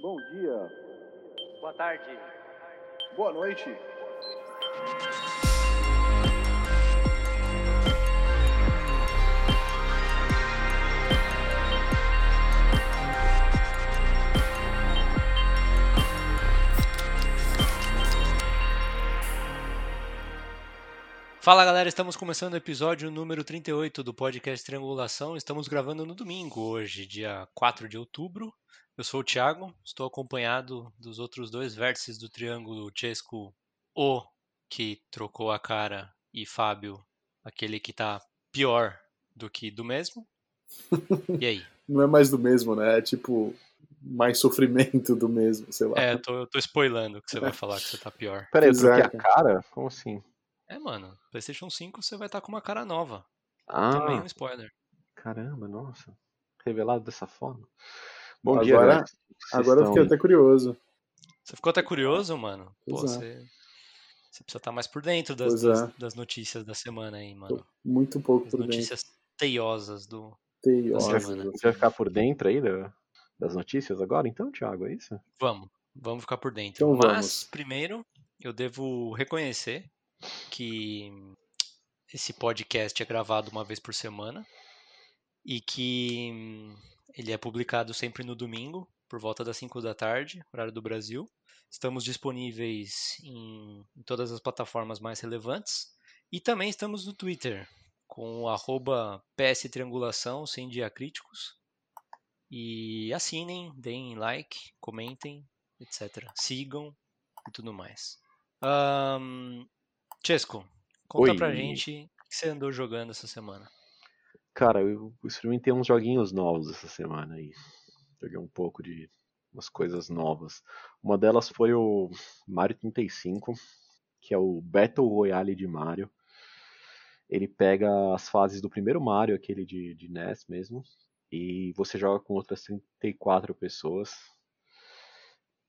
Bom dia. Boa tarde. Boa noite. Fala galera, estamos começando o episódio número 38 do podcast Triangulação. Estamos gravando no domingo, hoje, dia 4 de outubro. Eu sou o Thiago, estou acompanhado dos outros dois vértices do triângulo Chesco, o que trocou a cara, e Fábio, aquele que tá pior do que do mesmo. E aí? Não é mais do mesmo, né? É tipo mais sofrimento do mesmo, sei lá. É, eu tô, eu tô spoilando que você vai falar que você tá pior. Peraí, eu é, troquei a cara? Como assim? É, mano, PlayStation 5 você vai estar com uma cara nova. Ah, Também um spoiler. caramba, nossa. Revelado dessa forma. Bom Agora- dia, Agora eu fiquei aí? até curioso. Você ficou até curioso, mano? Pô, é. você, você precisa estar mais por dentro das, das, é. das notícias da semana aí, mano. Muito pouco As por dentro. notícias teiosas do. Da Você vai, semana. você vai ficar por dentro aí da- das notícias agora, então, Thiago? É isso? Vamos, vamos ficar por dentro. Então Mas, vamos. primeiro, eu devo reconhecer que esse podcast é gravado uma vez por semana e que ele é publicado sempre no domingo, por volta das 5 da tarde, horário do Brasil. Estamos disponíveis em, em todas as plataformas mais relevantes e também estamos no Twitter com o arroba PS Triangulação, sem diacríticos. E assinem, deem like, comentem, etc. Sigam e tudo mais. Ahn, Chesco, conta Oi. pra gente o que você andou jogando essa semana. Cara, eu experimentei uns joguinhos novos essa semana aí. Joguei um pouco de umas coisas novas. Uma delas foi o Mario 35, que é o Battle Royale de Mario. Ele pega as fases do primeiro Mario, aquele de, de NES mesmo, e você joga com outras 34 pessoas.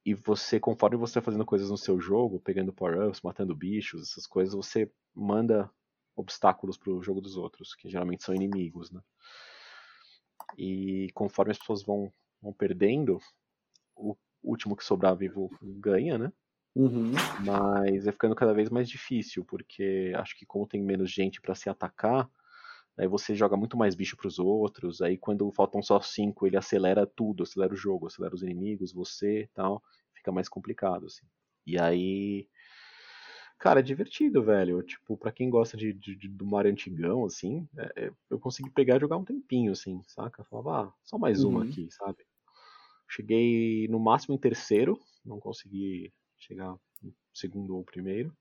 E você, conforme você vai fazendo coisas no seu jogo, pegando power-ups, matando bichos, essas coisas, você manda obstáculos pro jogo dos outros, que geralmente são inimigos, né? E conforme as pessoas vão, vão perdendo, o último que sobrar vivo ganha, né? Uhum. Mas vai ficando cada vez mais difícil, porque acho que como tem menos gente pra se atacar, aí você joga muito mais bicho pros outros, aí quando faltam só cinco, ele acelera tudo, acelera o jogo, acelera os inimigos, você tal, fica mais complicado, assim. E aí. Cara, é divertido, velho. Tipo, pra quem gosta de, de- de- do Mario antigão, assim, é- é- eu consegui pegar e jogar um tempinho, assim, saca? Falava, ah, só mais uma Uhum. aqui, sabe? Cheguei no máximo em terceiro, não consegui chegar em segundo ou primeiro.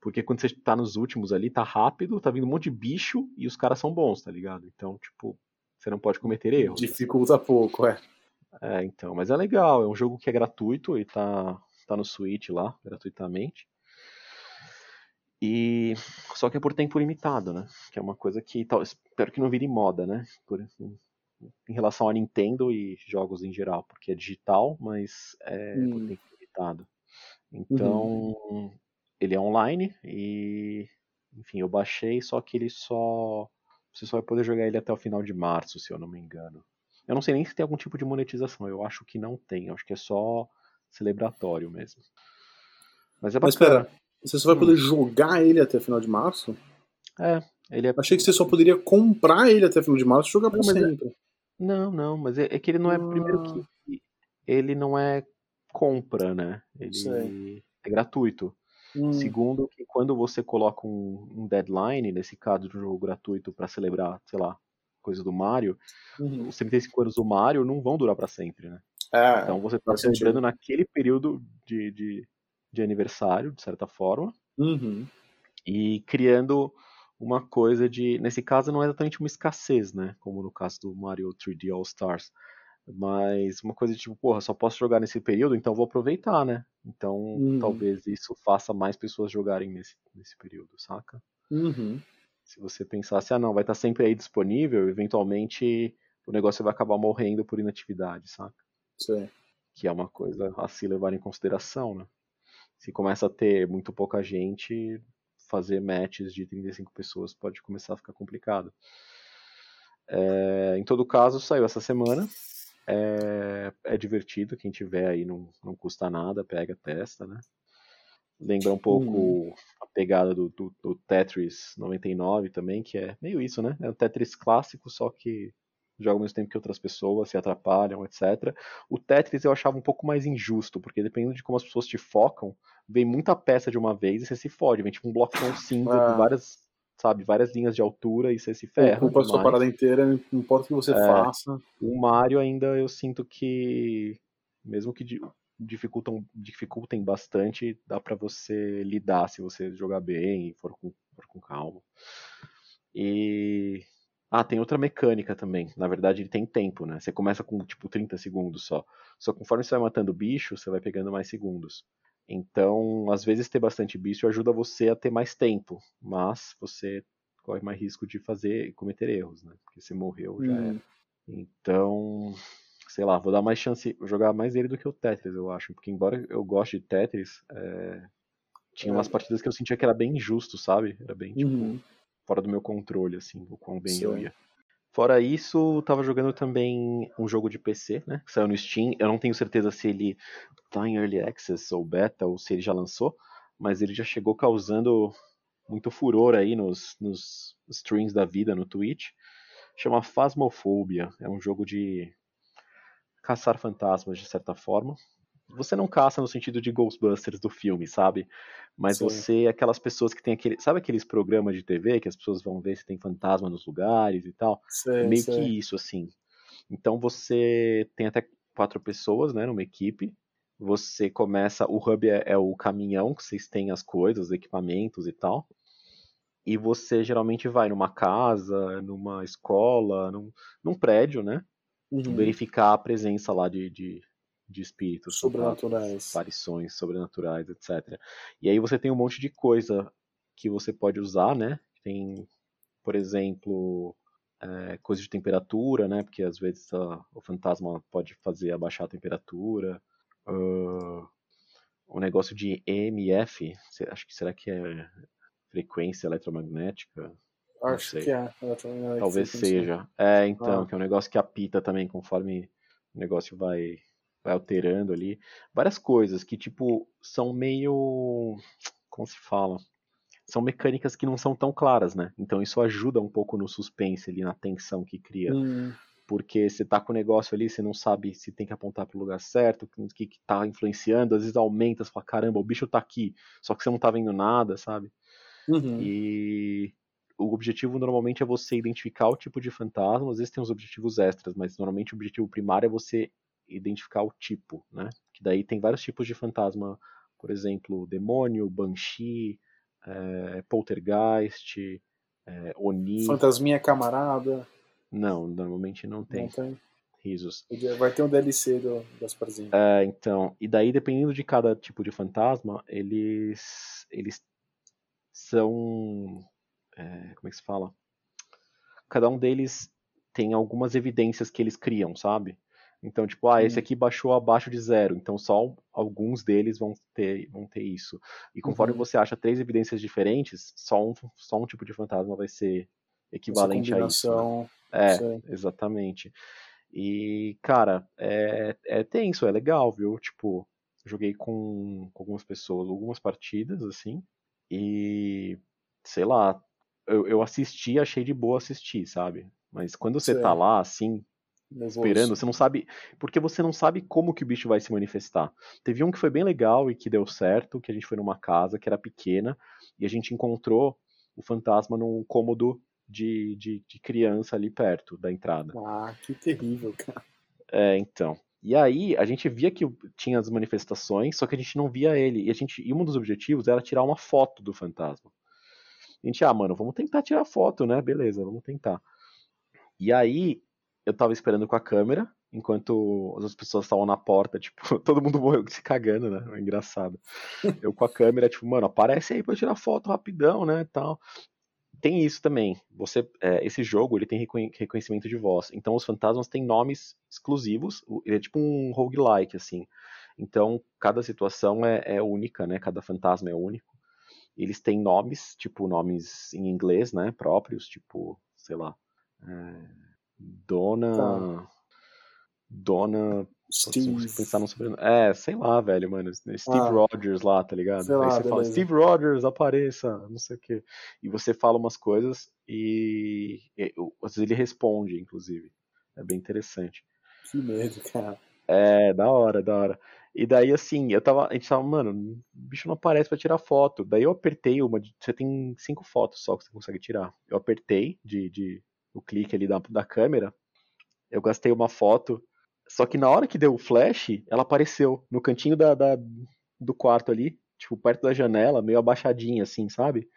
Porque quando você tá nos últimos ali, tá rápido, tá vindo um monte de bicho e os caras são bons, tá ligado? Então, tipo, você não pode cometer erros. Dificulta pouco, é. É, então, mas é legal, é um jogo que é gratuito e tá, tá no Switch lá, gratuitamente. E só que é por tempo limitado, né? Que é uma coisa que tal, espero que não vire moda, né? Por, em, relação a Nintendo e jogos em geral, porque é digital, mas é por Hum. tempo limitado. Então, ele é online e enfim, eu baixei, só que ele só você só vai poder jogar ele até o final de março, se eu não me engano. Eu não sei nem se tem algum tipo de monetização, eu acho que não tem, acho que é só celebratório mesmo. Mas é Mas bacana. espera, você só vai poder jogar ele até final de março? É, ele é. Achei que você só poderia comprar ele até final de março e jogar pra é- sempre. Não, não, mas é, é que ele não é primeiro Ah. que ele não é compra, né? Ele Sei. é gratuito. Hum, Segundo, que quando você coloca um, um deadline, nesse caso do jogo gratuito para celebrar, sei lá, coisa do Mario, uhum. os 35 anos do Mario não vão durar para sempre, né? É, Então você tá faz sentido. celebrando naquele período de, de, de aniversário, de certa forma, uhum. e criando uma coisa de. Nesse caso, não é exatamente uma escassez, né? Como no caso do Mario 3D All Stars. Mas uma coisa de tipo, porra, só posso jogar nesse período, então vou aproveitar, né? Então Uhum. talvez isso faça mais pessoas jogarem nesse, nesse período, saca? Uhum. Se você pensasse, ah não, vai estar sempre aí disponível, eventualmente o negócio vai acabar morrendo por inatividade, saca? Sei. Que é uma coisa a se levar em consideração, né? Se começa a ter muito pouca gente, fazer matches de 35 pessoas pode começar a ficar complicado. É, em todo caso, saiu essa semana. É, é divertido, quem tiver aí não, não custa nada, pega, testa, né? Lembra um pouco Hum. a pegada do, do, do Tetris 99 também, que é meio isso, né? É um Tetris clássico, só que joga ao mesmo tempo que outras pessoas, se atrapalham, etc. O Tetris eu achava um pouco mais injusto, porque dependendo de como as pessoas te focam, vem muita peça de uma vez e você se fode, vem tipo um blocão cinza Ah. de várias, sabe, várias linhas de altura e você se ferra. Ocupa a sua parada inteira, não importa o que você É. faça. O Mario ainda eu sinto que, mesmo que di- dificultam, dificultem bastante, dá pra você lidar se você jogar bem e for com, for com calma. E. Ah, tem outra mecânica também. Na verdade, ele tem tempo, né? Você começa com tipo 30 segundos só. Só conforme você vai matando o bicho, você vai pegando mais segundos. Então, às vezes ter bastante bicho ajuda você a ter mais tempo, mas você corre mais risco de fazer cometer erros, né? Porque você morreu já Hum. era. Então, sei lá, vou dar mais chance, vou jogar mais ele do que o Tetris, eu acho. Porque embora eu goste de Tetris, é, tinha umas É. partidas que eu sentia que era bem injusto, sabe? Era bem, tipo, Uhum. Fora do meu controle, assim, o quão bem eu Sim. ia. Fora isso, eu tava jogando também um jogo de PC, né? Que saiu no Steam. Eu não tenho certeza se ele tá em Early Access ou Beta, ou se ele já lançou, mas ele já chegou causando muito furor aí nos, nos streams da vida no Twitch. Chama Phasmophobia. É um jogo de caçar fantasmas, de certa forma. Você não caça no sentido de Ghostbusters do filme, sabe? Mas Sim. você é aquelas pessoas que tem aquele. Sabe aqueles programas de TV que as pessoas vão ver se tem fantasma nos lugares e tal? É meio sei. que isso, assim. Então você tem até quatro pessoas, né, numa equipe. Você começa. O hub é, é o caminhão que vocês têm as coisas, os equipamentos e tal. E você geralmente vai numa casa, numa escola, num, num prédio, né? Uhum. Verificar a presença lá de, de, de espíritos, Sobrenaturais. aparições sobrenaturais, etc. E aí você tem um monte de coisa que você pode usar, né? Tem, por exemplo, é, coisa de temperatura, né? Porque às vezes a- o fantasma pode fazer abaixar a temperatura. Ah, o negócio de EMF, acho que será que é frequência eletromagnética? Acho que é. Talvez seja. É, então, Ah. que é um negócio que apita também conforme o negócio vai, vai alterando ali. Várias coisas que, tipo, são meio. Como se fala? São mecânicas que não são tão claras, né? Então isso ajuda um pouco no suspense ali, na tensão que cria. Hum, Porque você tá com o negócio ali, você não sabe se tem que apontar pro lugar certo, o que, que tá influenciando, às vezes aumenta, você fala, caramba, o bicho tá aqui, só que você não tá vendo nada, sabe? uhum. E o objetivo normalmente é você identificar o tipo de fantasma, às vezes tem uns objetivos extras, mas normalmente o objetivo primário é você identificar o tipo, né? Que daí tem vários tipos de fantasma, por exemplo, demônio, banshee, eh, poltergeist, eh, oni. Fantasminha camarada. Não, normalmente não tem Não tem. risos. Vai ter um DLC do Gasparzinho. É, então, e daí dependendo de cada tipo de fantasma, eles eles são é, como é que se fala? Cada um deles tem algumas evidências que eles criam, sabe? Então, tipo, ah, esse Hum. aqui baixou abaixo de zero, então só alguns deles vão ter, vão ter isso. E conforme Uhum. você acha três evidências diferentes, só um, só um tipo de fantasma vai ser equivalente a isso. né? É, sei. exatamente. E, cara, é, é tenso, é legal, viu? Tipo, joguei com, com algumas pessoas, algumas partidas, assim, e, sei lá, eu, eu assisti, achei de boa assistir, sabe? Mas quando você Sei. tá lá, assim. Esperando, você não sabe, porque você não sabe como que o bicho vai se manifestar. Teve um que foi bem legal e que deu certo, que a gente foi numa casa que era pequena, e a gente encontrou o fantasma num cômodo de, de, de criança ali perto da entrada. Ah, que terrível, cara. É, então. E aí a gente via que tinha as manifestações, só que a gente não via ele. E a gente, e um dos objetivos era tirar uma foto do fantasma. A gente, ah, mano, vamos tentar tirar foto, né? Beleza, vamos tentar. E aí eu tava esperando com a câmera, enquanto as pessoas estavam na porta, tipo, todo mundo morreu se cagando, né? É engraçado. Eu com a câmera, tipo, mano, aparece aí pra eu tirar foto rapidão, né? Tal. Tem isso também. Você, é, esse jogo ele tem reconhe- reconhecimento de voz. Então os fantasmas têm nomes exclusivos. Ele é tipo um roguelike, assim. Então cada situação é, é única, né? Cada fantasma é único. Eles têm nomes, tipo nomes em inglês, né? Próprios, tipo, sei lá, é, Dona, Dona. Steve. Pensar no sobrenome. É, sei lá, velho, mano. Steve Ah. Rogers lá, tá ligado? Sei Aí lá, você fala, beleza. Steve Rogers, apareça, não sei o quê. E você fala umas coisas e, e às vezes ele responde, inclusive. É bem interessante. Que medo, cara. É, da hora, da hora. E daí, assim, eu tava. A gente tava, mano, o bicho não aparece pra tirar foto. Daí eu apertei uma. de- Você tem cinco fotos só que você consegue tirar. Eu apertei de, de o clique ali da, da câmera. Eu gastei uma foto. Só que na hora que deu o flash, ela apareceu no cantinho da, da- do quarto ali. Tipo, perto da janela, meio abaixadinha, assim, sabe?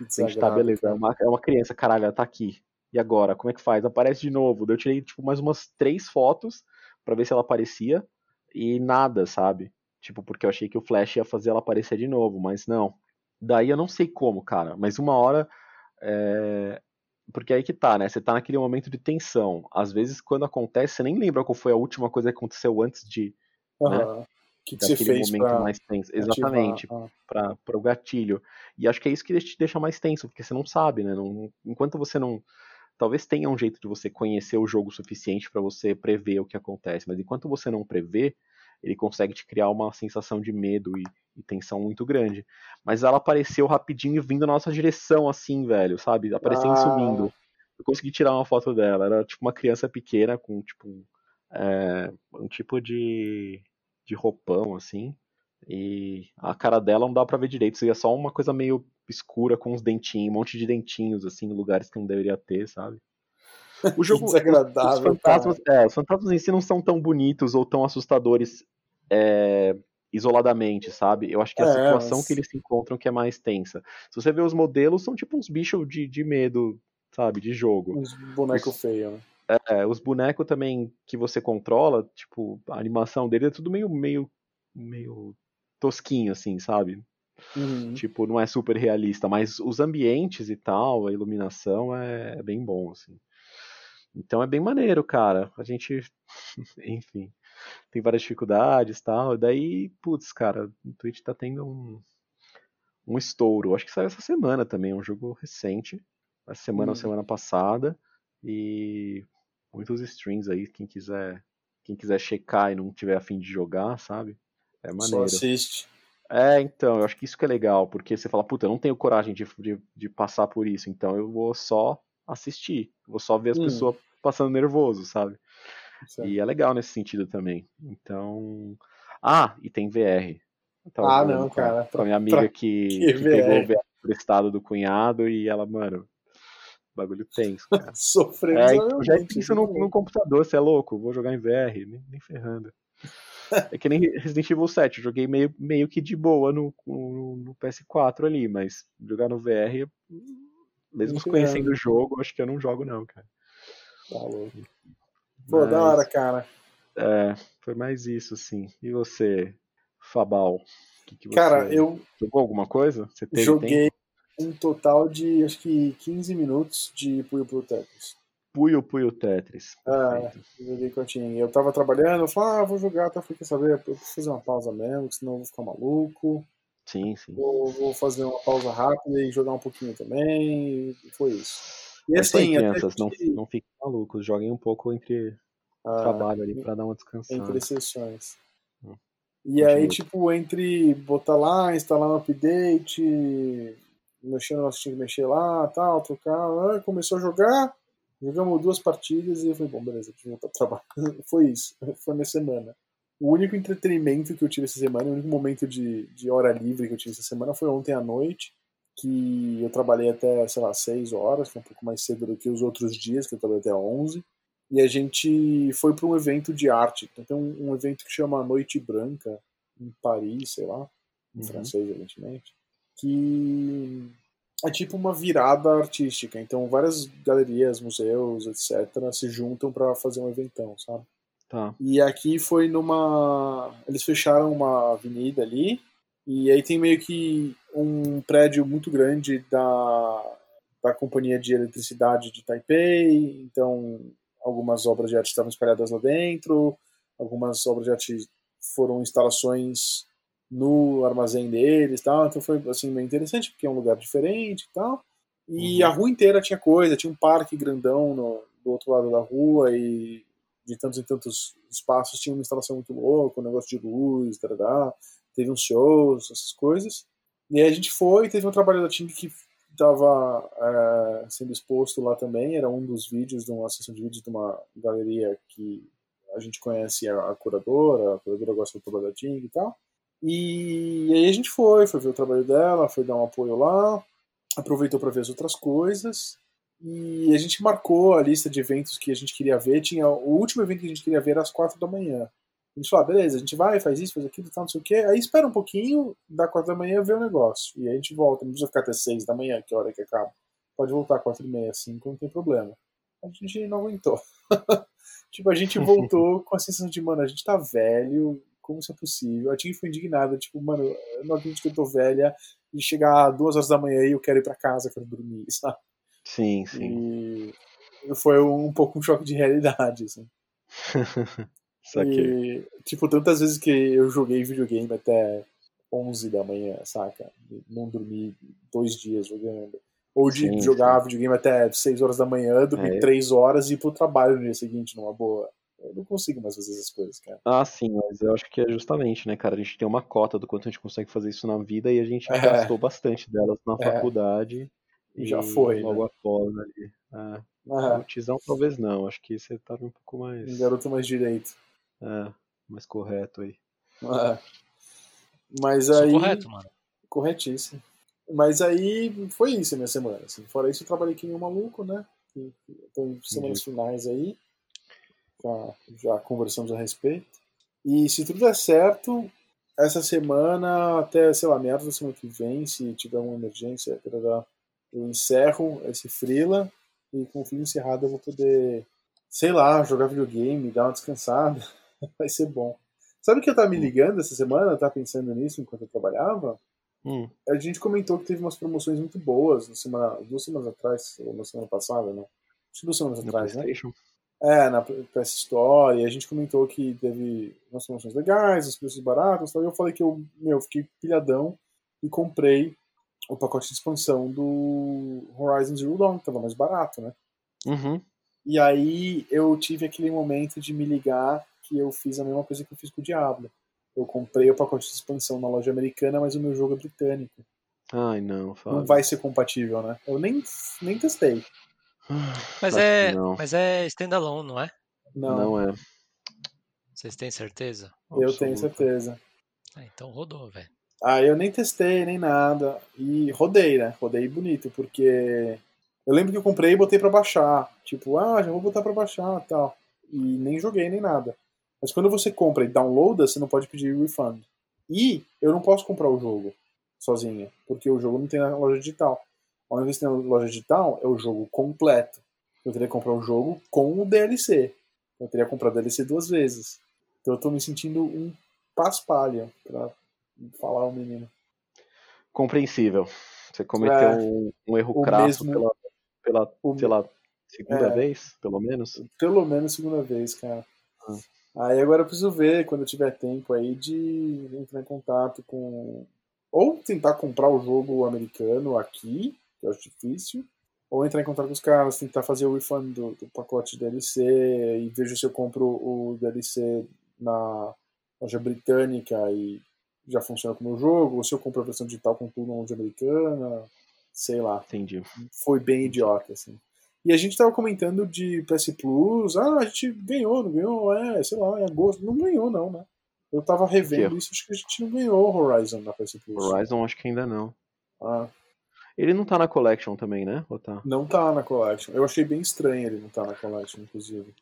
A gente tá, beleza. É cara. uma, é uma criança, caralho, ela tá aqui. E agora? Como é que faz? Aparece de novo. Eu tirei, tipo, mais umas três fotos pra ver se ela aparecia. E nada, sabe? Tipo, porque eu achei que o Flash ia fazer ela aparecer de novo, mas não. Daí eu não sei como, cara. Mas uma hora. é, Porque aí que tá, né? Você tá naquele momento de tensão. Às vezes, quando acontece, você nem lembra qual foi a última coisa que aconteceu antes de Aham. O que, que você fez momento mais tenso. ativar? Exatamente Ah, para o gatilho. E acho que é isso que te deixa mais tenso, porque você não sabe, né? Não- enquanto você não. Talvez tenha um jeito de você conhecer o jogo o suficiente para você prever o que acontece, mas enquanto você não prevê, ele consegue te criar uma sensação de medo e, e tensão muito grande. Mas ela apareceu rapidinho e vindo na nossa direção, assim, velho, sabe? Aparecendo e Ah. sumindo. Eu consegui tirar uma foto dela. Era tipo uma criança pequena com tipo um, é, um tipo de, de roupão, assim. E a cara dela não dá pra ver direito, seria só uma coisa meio escura com uns dentinhos, um monte de dentinhos, assim, em lugares que não deveria ter, sabe? O jogo. os- desagradável, os fantasmas, é, os fantasmas em si não são tão bonitos ou tão assustadores é, isoladamente, sabe? Eu acho que a É, situação mas- que eles se encontram que é mais tensa. Se você vê os modelos, são tipo uns bichos de, de medo, sabe? De jogo. Uns bonecos feios. né? É, os bonecos também que você controla, tipo, a animação dele é tudo meio, meio, meio tosquinho, assim, sabe? Uhum. Tipo, não é super realista, mas os ambientes e tal, a iluminação é, é bem bom, assim. Então é bem maneiro, cara. A gente, enfim, tem várias dificuldades e tal. E daí, putz, cara, o Twitch tá tendo um, um estouro. Acho que saiu essa semana também, é um jogo recente. Essa semana ou Hum. semana passada. E muitos streams aí, quem quiser, quem quiser checar e não tiver afim de jogar, sabe? É Só maneiro. assiste. É, então, eu acho que isso que é legal, porque você fala, puta, eu não tenho coragem de, de, de passar por isso, então eu vou só assistir, vou só ver as Hum. pessoas passando nervoso, sabe? Certo. E é legal nesse sentido também. Então. Ah, e tem VR. Tava Ah, não, cara, Com a minha pra- amiga que, que que pegou o VR emprestado do cunhado e ela, mano, bagulho tenso, cara. Sofremos É, então, já isso no, né? no computador, você é louco, vou jogar em VR, nem, nem ferrando. É que nem Resident Evil 7, eu joguei meio, meio que de boa no, no, no PS4 ali, mas jogar no VR, mesmo conhecendo o jogo, acho que eu não jogo não, cara. Tá louco. Pô, da hora, cara. É, foi mais isso, assim. E você, Fabal? Que que você- Cara, eu Jogou alguma coisa? Você teve joguei tempo? um total de acho que 15 minutos de Puyo Puyo Tetris. Puyo Puyo Tetris. Ah. Eu joguei quantinho. Eu tava trabalhando, eu falei, ah, vou jogar, tá? Falei, quer saber? Eu preciso fazer uma pausa mesmo, senão eu vou ficar maluco. Sim, sim. Vou, vou fazer uma pausa rápida e jogar um pouquinho também. E foi isso. E assim, crianças, não, que- não fiquem malucos, joguem um pouco entre ah, trabalho ali pra dar uma descansada. entre sessões. Hum. E Continua. aí, tipo, entre botar lá, instalar um update, mexer no tinha que mexer lá, tal, trocar, ah, começou a jogar, jogamos duas partidas e eu falei, bom, beleza, deixa eu voltar pro trabalho. Foi isso, foi minha semana. O único entretenimento que eu tive essa semana, o único momento de, de hora livre que eu tive essa semana foi ontem à noite, que eu trabalhei até, sei lá, 6 horas, foi um pouco mais cedo do que os outros dias, que eu trabalhei até 11. E a gente foi para um evento de arte. Então tem um, um evento que chama Noite Branca, em Paris, sei lá, em Uhum. francês, evidentemente, que é tipo uma virada artística. Então várias galerias, museus, etc., se juntam para fazer um eventão, sabe? Tá. E aqui foi numa. Eles fecharam uma avenida ali, e aí tem meio que um prédio muito grande da, da Companhia de Eletricidade de Taipei, então algumas obras de arte estavam espalhadas lá dentro, algumas obras de arte foram instalações no armazém deles, tal. Então foi assim meio interessante porque é um lugar diferente e tal. E Uhum. a rua inteira tinha coisa, tinha um parque grandão no, do outro lado da rua e de tantos e tantos espaços tinha uma instalação muito louca, um negócio de luz, tarará, teve uns shows, essas coisas. E aí a gente foi, teve um trabalho da Ting que estava é, sendo exposto lá também, era um dos vídeos, de uma sessão de vídeos de uma galeria que a gente conhece a, a curadora, a curadora gosta do trabalho da Ting e tal. E, aí a gente foi, foi ver o trabalho dela, foi dar um apoio lá, aproveitou para ver as outras coisas. E a gente marcou a lista de eventos que a gente queria ver. Tinha o último evento que a gente queria ver às quatro da manhã. A gente falou, ah, beleza, a gente vai, faz isso, faz aquilo, tal, não sei o quê. Aí espera um pouquinho, dá quatro da manhã, vê o negócio. E aí a gente volta, não precisa ficar até seis da manhã, que é a hora que acaba. Pode voltar quatro e meia, cinco, não tem problema. A gente não aguentou. tipo, a gente voltou com a sensação de, mano, a gente tá velho, como isso é possível? A Tig foi indignada, tipo, mano, eu não acredito que eu tô velha e chegar duas horas da manhã e eu quero ir pra casa, quero dormir, sabe? Sim, sim. E foi um pouco um choque de realidade, assim. Saquei. E, tipo, tantas vezes que eu joguei videogame até 11 da manhã, saca? Não dormi dois dias jogando. Ou de sim, jogar sim. videogame até 6 horas da manhã, dormir é. 3 horas e ir pro trabalho no dia seguinte, numa boa. Eu não consigo mais fazer essas coisas, cara. Ah, sim, mas eu acho que é justamente, né, cara? A gente tem uma cota do quanto a gente consegue fazer isso na vida e a gente é. gastou bastante delas na é. faculdade. E já foi. Logo né? após ali. É. Ah. Tizão talvez não, acho que você tava um pouco mais. Um garoto mais direito. É, mais correto aí. É. Mas aí. Correto, mano. Corretíssimo. Mas aí foi isso a minha semana. Assim. Fora isso, eu trabalhei aqui em um maluco, né? Tem semanas finais aí. Já, já conversamos a respeito. E se tudo der certo, essa semana, até, sei lá, meados da semana que vem, se tiver uma emergência, eu encerro esse freela e com o fim encerrado eu vou poder, sei lá, jogar videogame, dar uma descansada. vai ser bom. Sabe que eu tava me hum. ligando essa semana, eu tava pensando nisso enquanto eu trabalhava? Hum. A gente comentou que teve umas promoções muito boas na semana, duas semanas atrás, ou na semana passada, né? Acho que duas semanas no atrás, né? É, na PS Store, e a gente comentou que teve umas promoções legais, os preços baratos, e eu falei que eu, meu, fiquei pilhadão e comprei o pacote de expansão do Horizon Zero Dawn, que tava mais barato, né? Uhum. E aí eu tive aquele momento de me ligar que eu fiz a mesma coisa que eu fiz com o Diablo. Eu comprei o pacote de expansão na loja americana, mas o meu jogo é britânico. Ai, não, Fábio. Não vai ser compatível, né? Eu nem, nem testei. Mas é, mas é standalone, não é? Não. Não é. Vocês têm certeza? Eu tenho certeza. Ah, então rodou, velho. Ah, eu nem testei, nem nada. E rodei, né? Rodei bonito, porque eu lembro que eu comprei e botei para baixar. Tipo, ah, já vou botar para baixar tal. E nem joguei nem nada. Mas quando você compra e downloada, você não pode pedir refund. E eu não posso comprar o jogo sozinho, porque o jogo não tem na loja digital. A única vez que tem na loja digital é o jogo completo. Eu teria que comprar o jogo com o DLC. Eu teria que comprar o DLC duas vezes. Então eu tô me sentindo um paspalho, pra falar o menino. Compreensível. Você cometeu é, um, um, erro crasso mesmo... pela pela, o, lá, segunda é, vez, pelo menos? Pelo menos segunda vez, cara. Ah. Aí agora eu preciso ver, quando eu tiver tempo aí, de entrar em contato com. Ou tentar comprar o jogo americano aqui, que eu acho difícil, ou entrar em contato com os caras, tentar fazer o refund do, do pacote DLC e vejo se eu compro o DLC na loja britânica e já funciona como o jogo, ou se eu compro a versão digital com tudo na loja americana sei lá. Entendi. Foi bem idiota, assim. E a gente tava comentando de PS Plus, ah, a gente ganhou, não ganhou, é, sei lá, em agosto. Não ganhou, não, né? Eu tava revendo isso, acho que a gente não ganhou Horizon na PS Plus. Horizon acho que ainda não. Ah. Ele não tá na Collection também, né? Ou tá? Não tá na Collection. Eu achei bem estranho ele não tá na Collection, inclusive.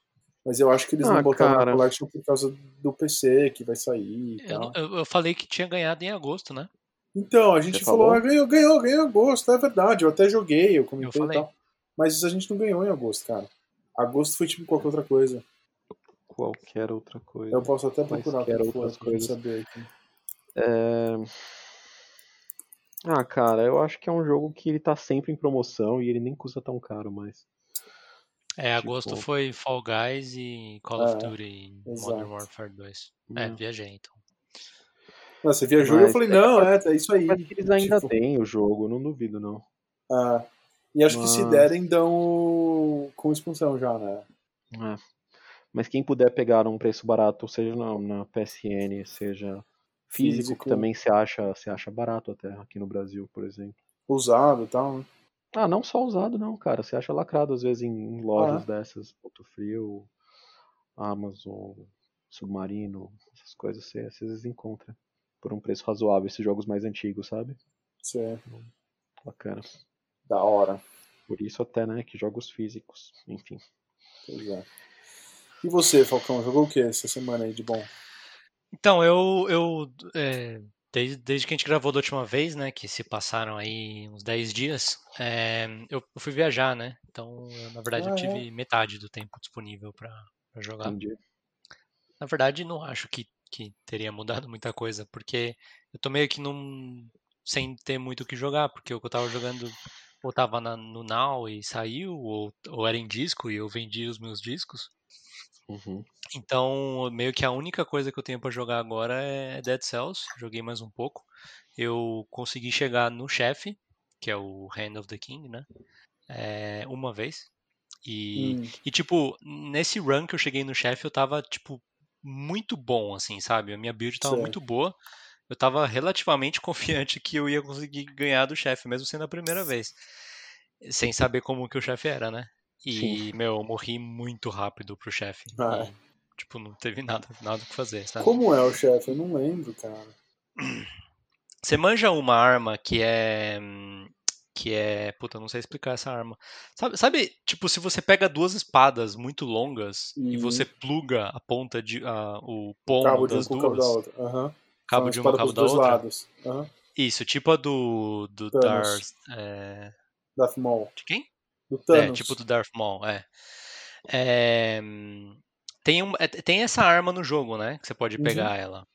Mas eu acho que eles ah, não botaram cara. na Collection por causa do PC que vai sair e Eu, tal. eu, eu falei que tinha ganhado em agosto, né? Então, a gente Você falou, falou? ah, ganhou, ganhou, ganhou em agosto, é verdade. Eu até joguei, eu comentei Eu e tal. Mas a gente não ganhou em agosto, cara. Agosto foi tipo qualquer outra coisa. Qualquer outra coisa. Eu posso até procurar Quaisquer qual foi, outras coisas. saber aqui. É... Ah, cara, eu acho que é um jogo que ele tá sempre em promoção e ele nem custa tão caro mais. É, Tipo- agosto foi Fall Guys e Call É, of Duty exato. Modern Warfare 2. É, Hum. viajei então. Não, você viajou e eu falei, é não, é, é isso aí. Mas que eles ainda Tipo, têm o jogo, não duvido não. ah, e acho que se Mas- derem, dão com expansão já, né? É. Mas quem puder pegar um preço barato, seja na, na PSN, seja físico, Físico. que também se acha, se acha barato até aqui no Brasil, por exemplo. Usado e tal, né? Ah, não só usado não, cara. Você acha lacrado às vezes em, em lojas Ah, dessas, Ponto Frio, Amazon, Submarino, essas coisas você às vezes encontra por um preço razoável esses jogos mais antigos, sabe? certo. Bacana. Da hora. Por isso até, né, que jogos físicos, enfim. Pois é. E você, Falcão, jogou o que essa semana aí de bom? Então, eu, eu é, desde, desde que a gente gravou da última vez, né, que se passaram aí uns 10 dias, é, eu, eu fui viajar, né? Então, eu, na verdade, eu Ah, é? tive metade do tempo disponível pra pra jogar. Entendi. Na verdade, não acho que, que teria mudado muita coisa, porque eu tô meio que num, sem ter muito o que jogar, porque o que eu tava jogando ou tava na- no Now e saiu, ou, ou era em disco e eu vendi os meus discos. Uhum. Então, meio que a única coisa que eu tenho pra jogar agora é Dead Cells. Joguei mais um pouco. Eu consegui chegar no chefe, que é o Hand of the King, né? É, uma vez. E, Hum, e, tipo, nesse run que eu cheguei no chefe, eu tava, tipo, muito bom, assim, sabe? A minha build tava muito certo. boa. Eu tava relativamente confiante que eu ia conseguir ganhar do chefe, mesmo sendo a primeira vez. Sem saber como que o chefe era, né? Sim. E, meu, eu morri muito rápido pro chefe. Ah, E, tipo, não teve nada, nada o que fazer, sabe? como é o chefe? Eu não lembro, cara. Você manja uma arma que é. Que é. Puta, eu não sei explicar essa arma. Sabe, sabe, tipo, se você pega duas espadas muito longas e Uhum. você pluga a ponta de. a- o pomo um das da duas, outra. Aham. Cabo Uma de uma, espada cabo da dois outra. lados. Aham. Isso, tipo a do. do Thanos. Darth. é, Darth Maul. de quem? Do É, Thanos. tipo do Darth Maul, é. É, tem, um, é, tem essa arma no jogo, né? Que você pode Uhum. pegar ela.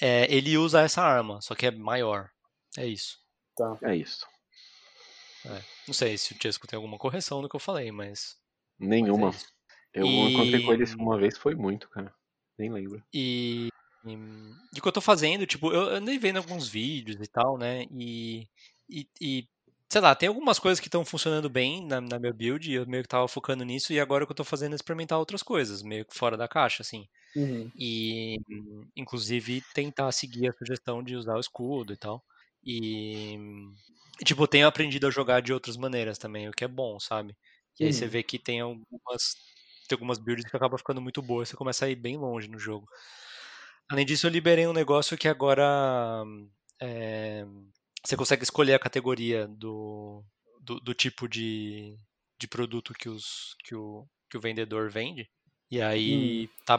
É, ele usa essa arma, só que é maior. É isso. Tá. É isso. É. Não sei se o Chesco tem alguma correção no que eu falei, mas, mas é Nenhuma. Eu encontrei com E, ele uma vez, foi muito, cara. Nem lembro. e, e, e o que eu tô fazendo, tipo, eu andei vendo alguns vídeos e tal, né? E, e, e, sei lá, tem algumas coisas que estão funcionando bem na, na minha build e eu meio que tava focando nisso. E agora o que eu tô fazendo é experimentar outras coisas, meio que fora da caixa, assim. Uhum. E, inclusive, tentar seguir a sugestão de usar o escudo e tal. E, e, tipo, eu tenho aprendido a jogar de outras maneiras também, o que é bom, sabe? E aí você Uhum. vê que tem algumas, tem algumas builds que acabam ficando muito boas, você começa a ir bem longe no jogo. Além disso, eu liberei um negócio que agora é, você consegue escolher a categoria do, do, do tipo de, de produto que, os, que, o, que o vendedor vende. E Hum. aí tá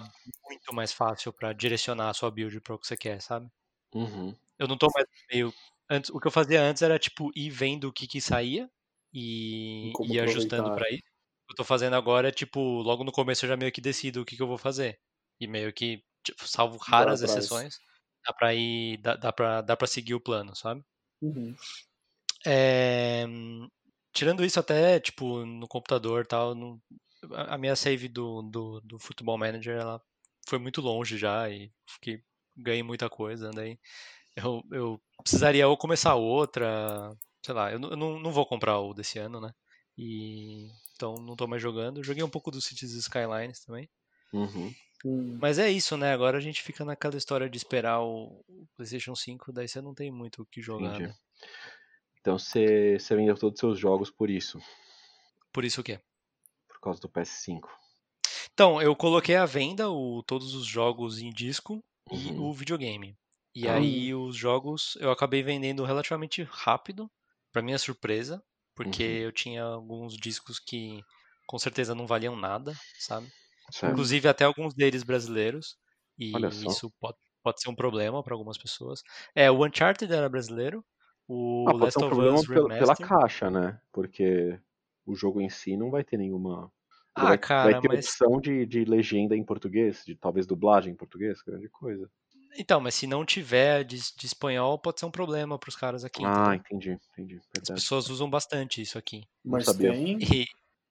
muito mais fácil pra direcionar a sua build para o que você quer, sabe? Uhum. Eu não tô mais meio. Antes, o que eu fazia antes era tipo ir vendo o que que saía E como ir ajustando pra isso. O que eu tô fazendo agora é tipo, logo no começo eu já meio que decido o que que eu vou fazer. E meio que, tipo, salvo raras atrás. exceções, dá pra ir. Dá, dá, pra, dá pra seguir o plano, sabe? Uhum. É, tirando isso até, tipo, no computador e tal, não- a minha save do, do, do Football Manager, ela foi muito longe já e fiquei, ganhei muita coisa, daí eu, eu precisaria ou começar outra, sei lá, eu, não- eu não, não vou comprar o desse ano, né? E então não tô mais jogando. Joguei um pouco do Cities Skylines também. Uhum. Mas é isso, né? Agora a gente fica naquela história de esperar o PlayStation 5, daí você não tem muito o que jogar, né? Então você, você vendeu todos os seus jogos por isso, Por isso o quê? por causa do PS5. Então, eu coloquei à venda o, todos os jogos em disco e Uhum. o videogame. E Ah. aí os jogos eu acabei vendendo relativamente rápido, pra minha surpresa, porque Uhum. eu tinha alguns discos que com certeza não valiam nada, sabe? Certo. Inclusive até alguns deles brasileiros. E isso pode, pode ser um problema pra algumas pessoas. É, o Uncharted era brasileiro, o Ah, pode Last ser um of problema Us pela, pela caixa, né? Porque o jogo em si não vai ter nenhuma. Ah, vai, cara, vai ter mas opção de, de legenda em português, de talvez dublagem em português, grande coisa. então, mas se não tiver de, de espanhol, pode ser um problema pros caras aqui, Ah, entendeu? entendi, entendi. As Verdade. pessoas usam bastante isso aqui. Mas tem. E,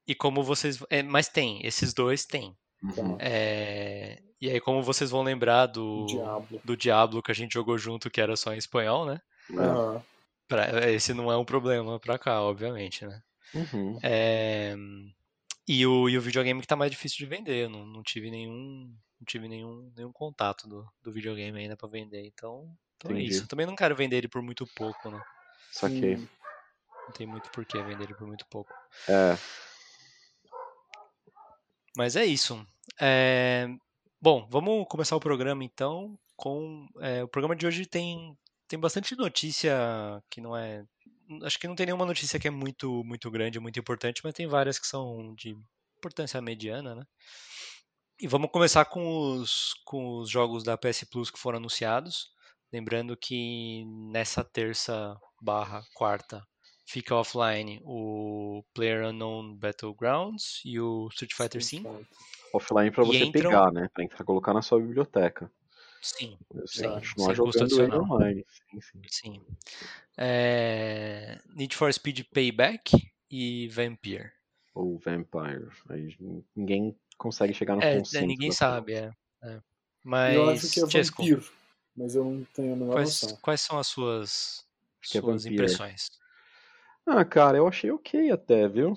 e como vocês. é, mas tem, esses dois tem. Uhum. É, e aí, como vocês vão lembrar do, Diablo. do Diablo que a gente jogou junto, que era só em espanhol, né? Aham. Pra- esse não é um problema pra cá, obviamente, né? Uhum. É, E o, e o videogame que tá mais difícil de vender. Eu não, não tive nenhum. Não tive nenhum, nenhum contato do, do videogame ainda pra vender. Então, então é isso. Eu também não quero vender ele por muito pouco, né? Saquei. Hum, Não tem muito porquê vender ele por muito pouco. É, Mas é isso. É, Bom, vamos começar o programa então. Com é, o programa de hoje tem tem bastante notícia que não é, acho que não tem nenhuma notícia que é muito muito grande, muito importante, mas tem várias que são de importância mediana, né? E vamos começar com os com os jogos da PS Plus que foram anunciados. Lembrando que nessa terça barra quarta fica offline o PlayerUnknown Battlegrounds e o Street Fighter V. offline pra E você entram- pegar, né? Pra entrar colocar na sua biblioteca. Sim, Você Sim, continuar jogando ele online. Sim, sim. sim. É, Need for Speed Payback e Vampire. Ou Vampire. Aí ninguém consegue chegar no É, consenso. ninguém da sabe, é. é. Mas, eu acho que é Chesco, vampiro, mas eu não tenho a menor quais, noção. quais são as suas, é suas Vampire. impressões? Ah, cara, eu achei ok até, viu?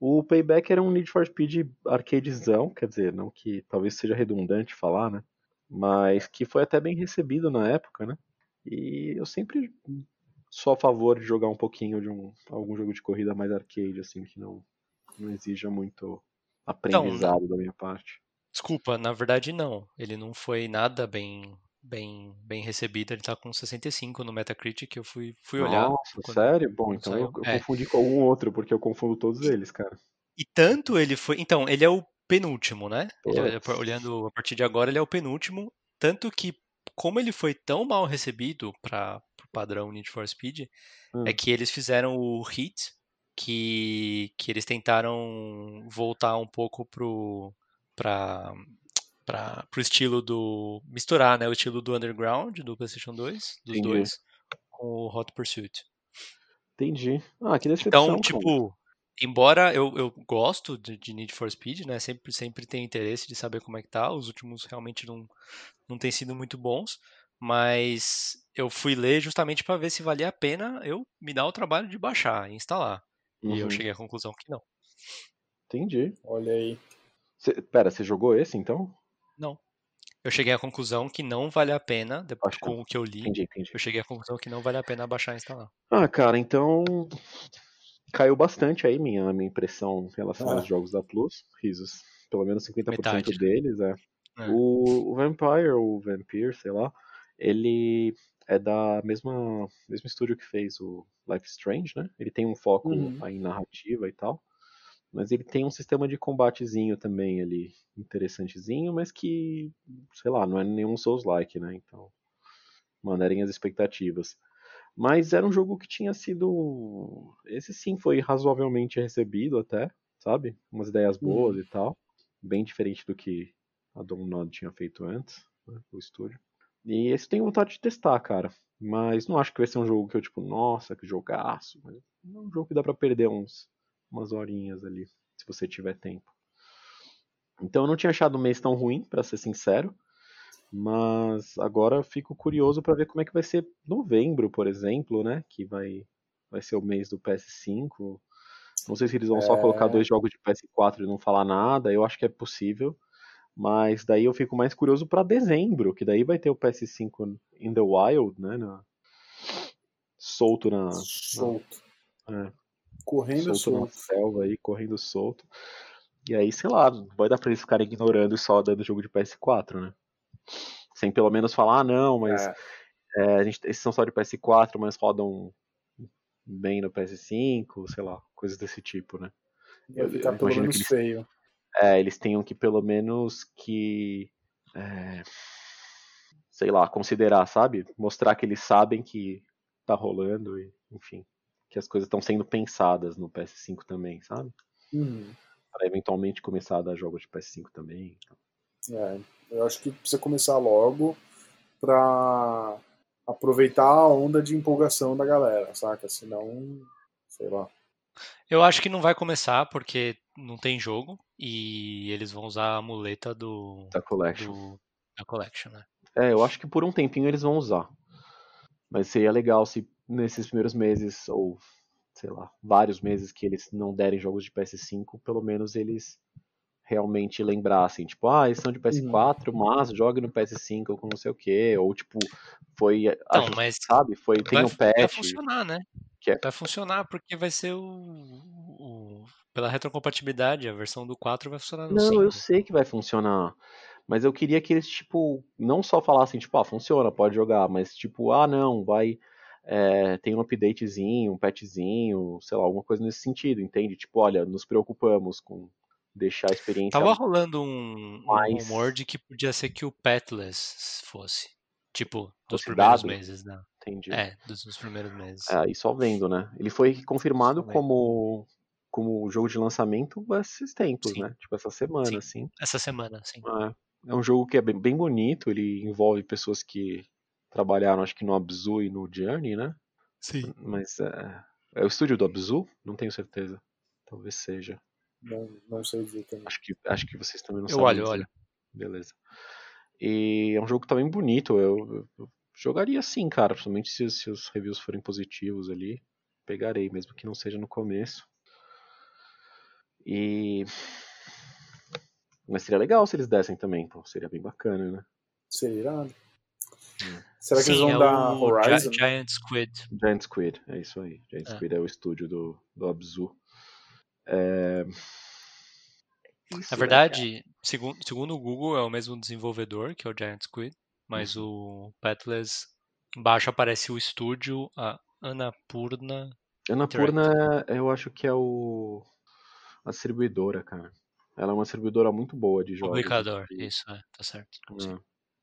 O Payback era um Need for Speed arcadezão, quer dizer, não que talvez seja redundante falar, né? Mas que foi até bem recebido na época, né? E eu sempre sou a favor de jogar um pouquinho de um, algum jogo de corrida mais arcade, assim, que não, não exija muito aprendizado da minha parte. Desculpa, na verdade não. Ele não foi nada bem bem bem recebido. Ele tá com 65 no Metacritic. Eu fui fui olhar. Nossa, quando- sério? Bom, então eu, eu É. confundi com algum outro, porque eu confundo todos eles, cara. E tanto ele foi. Então, ele é o penúltimo, né? Ele é- olhando a partir de agora, ele é o penúltimo. Tanto que, como ele foi tão mal recebido para o padrão Need for Speed, Hum. é que eles fizeram o Heat, que, que eles tentaram voltar um pouco pro. Pra, pra, pro estilo do. misturar, né? O estilo do Underground, do PlayStation 2, dos Entendi. dois, com o Hot Pursuit. Entendi. Ah, que decepção, Então, cara. tipo, embora eu, eu gosto de, de Need for Speed, né? Sempre, sempre tenho interesse de saber como é que tá. Os últimos realmente não, não têm sido muito bons. Mas eu fui ler justamente para ver se valia a pena eu me dar o trabalho de baixar e instalar. E eu Uhum. cheguei à conclusão que não. Entendi. Olha aí. Cê, pera, você jogou esse então? Não. Eu cheguei à conclusão que não vale a pena, depois, com o que eu li, Entendi, entendi. eu cheguei à conclusão que não vale a pena baixar e instalar. Ah, cara, então caiu bastante aí minha, minha impressão em relação Ah. aos jogos da Plus. Risos. Pelo menos 50% Metade. deles, é. É. O, o Vampire, ou Vampire, sei lá, ele é da mesma mesmo estúdio que fez o Life Strange, né? Ele tem um foco Uhum. aí em narrativa e tal. Mas ele tem um sistema de combatezinho também ali, interessantezinho, mas que, sei lá, não é nenhum Souls-like, né? Então, manerem as expectativas. Mas era um jogo que tinha sido. Esse sim foi razoavelmente recebido até, sabe? Umas ideias boas e tal. Bem diferente do que a Domnod tinha feito antes, né? O estúdio. E esse tenho vontade de testar, cara. Mas não acho que vai ser um jogo que eu, tipo, nossa, que jogaço. Mas é um jogo que dá pra perder uns, umas horinhas ali, se você tiver tempo. Então eu não tinha achado o mês tão ruim, pra ser sincero. Mas agora eu fico curioso pra ver como é que vai ser novembro, por exemplo, né? Que vai, vai ser o mês do PS5. Não sei se eles vão só É. colocar dois jogos de PS4 e não falar nada. Eu acho que é possível. Mas daí eu fico mais curioso pra dezembro, que daí vai ter o PS5 in the wild, né? na- Solto na, Solto. É. Correndo solto na solto. selva aí, correndo solto. E aí, sei lá, vai dar pra eles ficarem ignorando e só dando jogo de PS4, né? Sem pelo menos falar, ah, não, mas É. é, a gente, esses são só de PS4, mas rodam bem no PS5, sei lá, coisas desse tipo, né? Vai Eu- ficar eu pelo menos eles- feio. É, eles tenham que pelo menos que. é, sei lá, considerar, sabe? Mostrar que eles sabem que tá rolando e, enfim, que as coisas estão sendo pensadas no PS5 também, sabe? Uhum. Para eventualmente começar a dar jogos de PS5 também. É, eu acho que precisa começar logo pra aproveitar a onda de empolgação da galera, saca? Senão, sei lá. Eu acho que não vai começar porque não tem jogo e eles vão usar a muleta do, Da Collection. do da Collection, né? É, eu acho que por um tempinho eles vão usar. Mas seria legal se nesses primeiros meses, ou sei lá, vários meses que eles não derem jogos de PS5, pelo menos eles realmente lembrassem, tipo, ah, eles são de PS4, Uhum. mas jogue no PS5 com não sei o que, ou tipo, foi, Então, aju- mas sabe, foi, tem vai, um vai patch, funcionar, né? que é- Vai funcionar porque vai ser o, o- Pela retrocompatibilidade, a versão do 4 vai funcionar no Não, 5. eu sei que vai funcionar. Mas eu queria que eles, tipo, não só falassem, tipo, ah, funciona, pode jogar, mas tipo, ah, não, vai. É, tem um updatezinho, um patchzinho, sei lá, alguma coisa nesse sentido, entende? Tipo, olha, nos preocupamos com deixar a experiência. Tava rolando um, um mais- rumor de que podia ser que o Petless fosse. Tipo, dos primeiros meses, né? Entendi. É, dos, dos primeiros meses. É, e só vendo, né? Ele foi confirmado como, como jogo de lançamento esses tempos, Sim. né? Tipo, essa semana, Sim. assim. Essa semana, sim. É, é um jogo que é bem, bem bonito, ele envolve pessoas que trabalharam, acho que no Abzu e no Journey, né? Sim. Mas é, é o estúdio do Abzu? Não tenho certeza. Talvez seja. Não, não sei dizer também. Acho que, acho que vocês também não Eu sabem. olho, eu dizer. olho. Beleza. E é um jogo também bonito. Eu, eu- eu jogaria sim, cara. Principalmente se, se os reviews forem positivos ali. Pegarei, mesmo que não seja no começo. E. Mas seria legal se eles dessem também, pô. Seria bem bacana, né? Seria irado. Hum. Será que sim, eles vão é dar o Horizon? Gi- Giant Squid. Giant Squid, é isso aí. Giant É. Squid é o estúdio do, do Abzu. É... Isso, Na né, verdade, segundo, segundo o Google, é o mesmo desenvolvedor, que é o Giant Squid, mas Uhum. o Petless, embaixo aparece o estúdio, a Annapurna. cara? Annapurna, eu acho que é o... a distribuidora, cara. Ela é uma distribuidora muito boa de jogos. Publicador, e- isso, é, tá certo. É,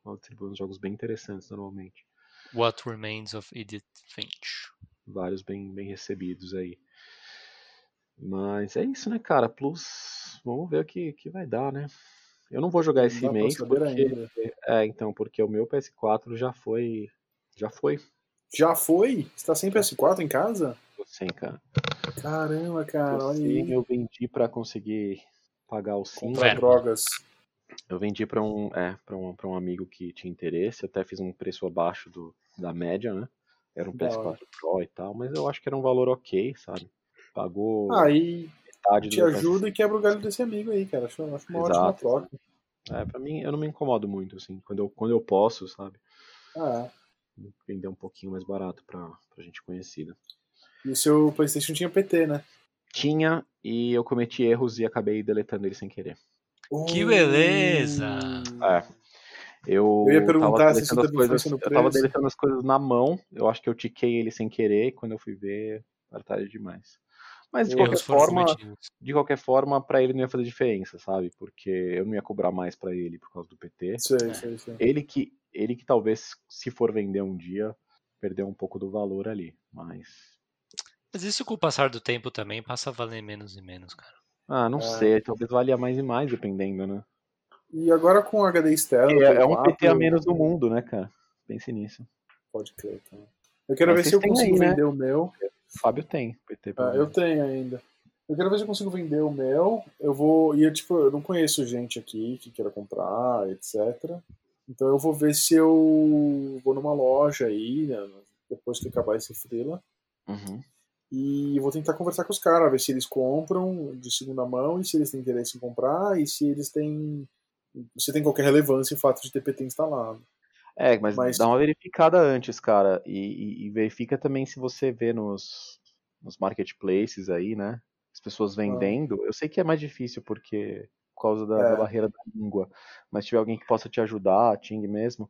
ela distribui uns jogos bem interessantes normalmente. What Remains of Edith Finch. Vários bem, bem recebidos aí. Mas é isso, né, cara? Plus, vamos ver o que, que vai dar, né? Eu não vou jogar esse pra mês porque. ainda. É, então, porque o meu PS4 já foi. Já foi. Já foi? Você tá sem PS4 em casa? Sim, cara. Caramba, cara, olha Sim, aí. eu vendi pra conseguir pagar o sim. Comprar drogas. Eu vendi pra um, é, pra um, pra um amigo que tinha interesse, até fiz um preço abaixo do, da média, né? Era um Da PS4 hora. Pro e tal, mas eu acho que era um valor ok, sabe? Pagou Aí metade te do ajuda e quebra o galho desse amigo aí, cara. Acho, acho uma ótima Exato. troca. É, pra mim, eu não me incomodo muito, assim, quando eu, quando eu posso, sabe? Ah, Vender um pouquinho mais barato pra, pra gente conhecida. e o seu PlayStation tinha PT, né? Tinha, e eu cometi erros e acabei deletando ele sem querer. Que beleza! É. Eu, Eu ia perguntar tava se isso as coisas, no eu tava preço. deletando as coisas na mão, eu acho que eu tiquei ele sem querer, e quando eu fui ver, era tarde demais. Mas de qualquer forma, de qualquer forma, pra ele não ia fazer diferença, sabe? Porque eu não ia cobrar mais pra ele por causa do PT. Sei, sei, sei. Ele que, ele que talvez, se for vender um dia, perdeu um pouco do valor ali. Mas. Mas isso com o passar do tempo também passa a valer menos e menos, cara. Ah, não É. sei, talvez valia mais e mais, dependendo, né? E agora com HD externo. É, é um 4, PT a menos no mundo, né, cara? Pense nisso. Pode crer, cara. Eu quero Mas ver se eu consigo aí, né? vender o meu. Fábio tem PT Ah, eu tenho ainda. Eu quero ver se eu consigo vender o meu. Eu vou. E eu, tipo, eu não conheço gente aqui que queira comprar, etc. Então eu vou ver se eu vou numa loja aí, né, depois que acabar esse freela. Uhum. E vou tentar conversar com os caras, ver se eles compram de segunda mão e se eles têm interesse em comprar e se eles têm. Se tem qualquer relevância o fato de ter PT instalado. É, mas, Mas- dá uma verificada antes, cara. E, e- e verifica também se você vê nos, nos marketplaces aí, né? As pessoas vendendo. Eu sei que é mais difícil porque por causa da, da É. barreira da língua. Mas se tiver alguém que possa te ajudar, Ting mesmo.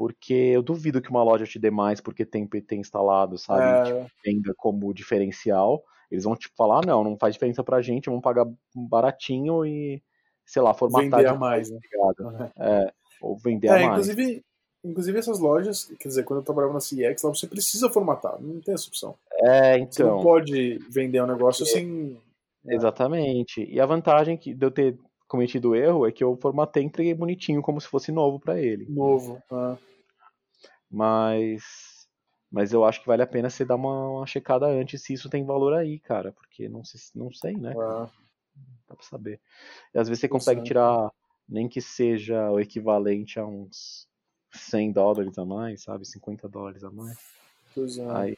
Porque eu duvido que uma loja te dê mais porque tem PT instalado, sabe? É. Tipo, venda como diferencial. Eles vão tipo falar, "Ah, não, não faz diferença pra gente, vamos pagar baratinho e, sei lá, formatar Vender mais, né? ligado? É, ou vender É, a mais. inclusive, inclusive essas lojas, quer dizer, quando eu trabalhava na CX, lá você precisa formatar, não tem essa opção. É, Você não então. pode vender um negócio sem. É. Exatamente. E a vantagem que de eu ter cometido o erro é que eu formatei e entreguei bonitinho, como se fosse novo pra ele. Novo. Ah, Mas. Mas eu acho que vale a pena você dar uma, uma checada antes se isso tem valor aí, cara. Porque não, se, não sei, né? ah, Dá pra saber. E às vezes você consegue tirar, nem que seja o equivalente a uns 100 dólares a mais, sabe? 50 dólares a mais. é. Aí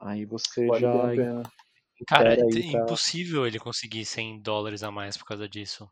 Aí você Vale já. Cara, é aí, tá? impossível ele conseguir 100 dólares a mais por causa disso.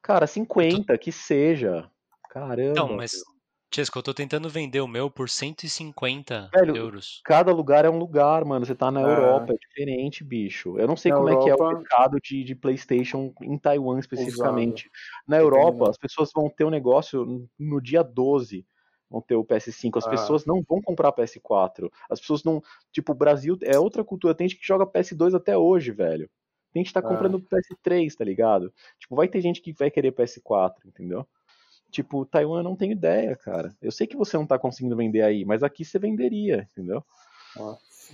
Cara, 50, que seja. Caramba. Não, mas, Chesco, eu tô tentando vender o meu por 150 Velho, euros. Cada lugar é um lugar, mano. Você tá na É. Europa, é diferente, bicho. Eu não sei Na como é que é o Europa- mercado de, de PlayStation em Taiwan especificamente. Na Eu também Europa, as pessoas vão ter um negócio no dia 12. Vão ter o PS5. As Ah. pessoas não vão comprar PS4. As pessoas não. Tipo, o Brasil é outra cultura. Tem gente que joga PS2 até hoje, velho. Tem gente que tá Ah. comprando PS3, tá ligado? Tipo, vai ter gente que vai querer PS4, entendeu? Tipo, Taiwan eu não tenho ideia, cara. Eu sei que você não tá conseguindo vender aí, mas aqui você venderia, entendeu?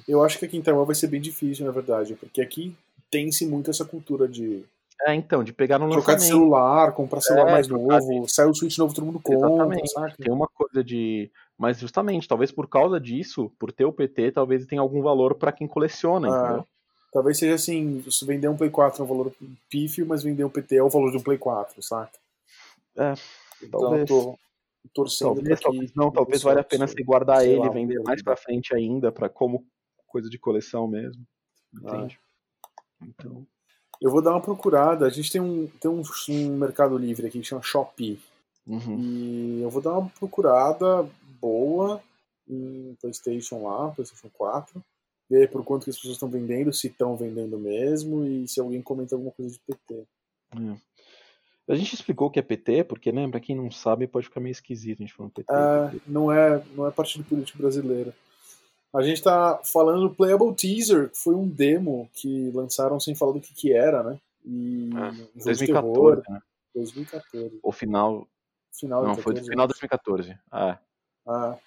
Eu acho que aqui em Taiwan vai ser bem difícil, na verdade, porque aqui tem-se muito essa cultura de É, então, de pegar no trocar de celular, comprar celular É, mais novo, sai o Switch novo, todo mundo compra, Exatamente. saca? Tem uma coisa de. Mas justamente, talvez por causa disso, por ter o PT, talvez tenha algum valor pra quem coleciona, Ah, entendeu? Talvez seja assim, se vender um Play 4 é um valor pífio, mas vender um PT é o valor de um Play 4, saca? É, talvez. eu tô torcendo Talvez, talvez não, talvez valha a pena você guardar ele lá, e vender mais pra frente ainda, para como coisa de coleção mesmo. Ah. Entende? Então. Eu vou dar uma procurada. A gente tem um, tem um, um mercado livre aqui que chama Shopee. uhum. E eu vou dar uma procurada boa em PlayStation lá, PlayStation 4. Ver por quanto que as pessoas estão vendendo, se estão vendendo mesmo e se alguém comenta alguma coisa de PT. A gente explicou o que é PT, porque, né, pra quem não sabe, pode ficar meio esquisito a gente falando PT. Ah, não é, não é partido político brasileiro. A gente tá falando do Playable Teaser, que foi um demo que lançaram sem falar do que, que era, né? E Ah, jogo de 2014, terror, né? 2014. O final. Final Não, foi do 14, final de 2014. Ah, Ah,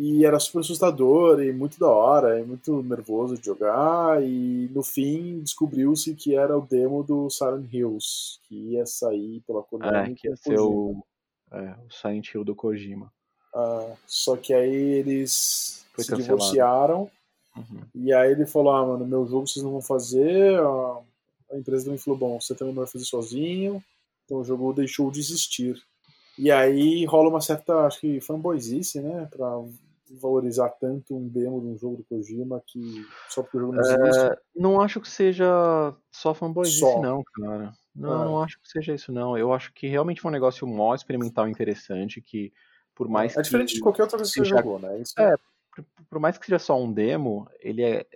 e era super assustador e muito da hora, e muito nervoso de jogar. E no fim descobriu-se que era o demo do Silent Hills, que ia sair pela Konami. é, que ia ser o, é, o Silent Hill do Kojima. Ah, só que aí eles Foi se cancelado. divorciaram. Uhum. E aí ele falou: Ah, mano, meu jogo vocês não vão fazer. A, a empresa também falou: Bom, você também não vai fazer sozinho. Então o jogo deixou de existir. E aí rola uma certa, acho que fanboyzice, né? Pra valorizar tanto um demo de um jogo do Kojima que só porque o jogo não existe. É, não acho que seja só fanboyzice, Só. não, cara. Não, Ah. não acho que seja isso, não. Eu acho que realmente foi um negócio mó experimental interessante, que por mais é diferente que, de qualquer outra coisa que você jogou, né? Isso É, por, por mais que seja só um demo, ele é,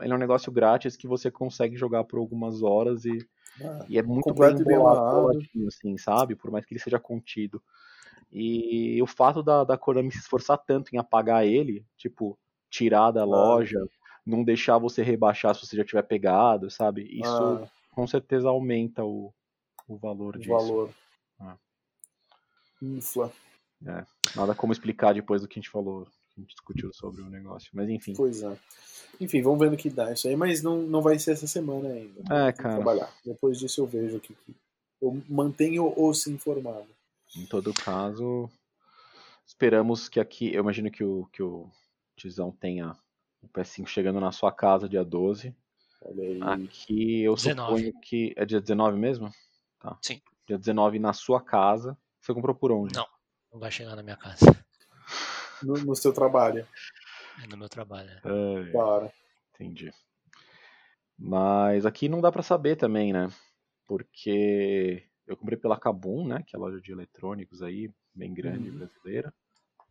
ele é um negócio grátis que você consegue jogar por algumas horas e, é. e é muito bem bolado, assim, sabe? Por mais que ele seja contido. E o fato da, da Konami se esforçar tanto em apagar ele, tipo, tirar da loja, não deixar você rebaixar se você já tiver pegado, sabe? Isso Ah, com certeza aumenta o, o valor o disso. valor. Ah. Infla. Nada como explicar depois do que a gente falou, que a gente discutiu sobre o negócio. Mas enfim. Pois é. Enfim, vamos vendo o que dá isso aí, mas não, não vai ser essa semana ainda. É, cara. trabalhar. Depois disso eu vejo o que. Eu mantenho-os informado. Em todo caso, esperamos que aqui. Eu imagino que o, que o Tizão tenha o PS5 chegando na sua casa dia 12. Olha aí. Aqui eu 19. suponho que. É dia 19 mesmo? Tá. Sim. Dia 19 na sua casa. Você comprou por onde? Não, não vai chegar na minha casa. No, no seu trabalho. É no meu trabalho. É, Da hora. entendi. Mas aqui não dá pra saber também, né? Porque eu comprei pela Kabum, né? Que é a loja de eletrônicos aí, bem grande Uhum. brasileira.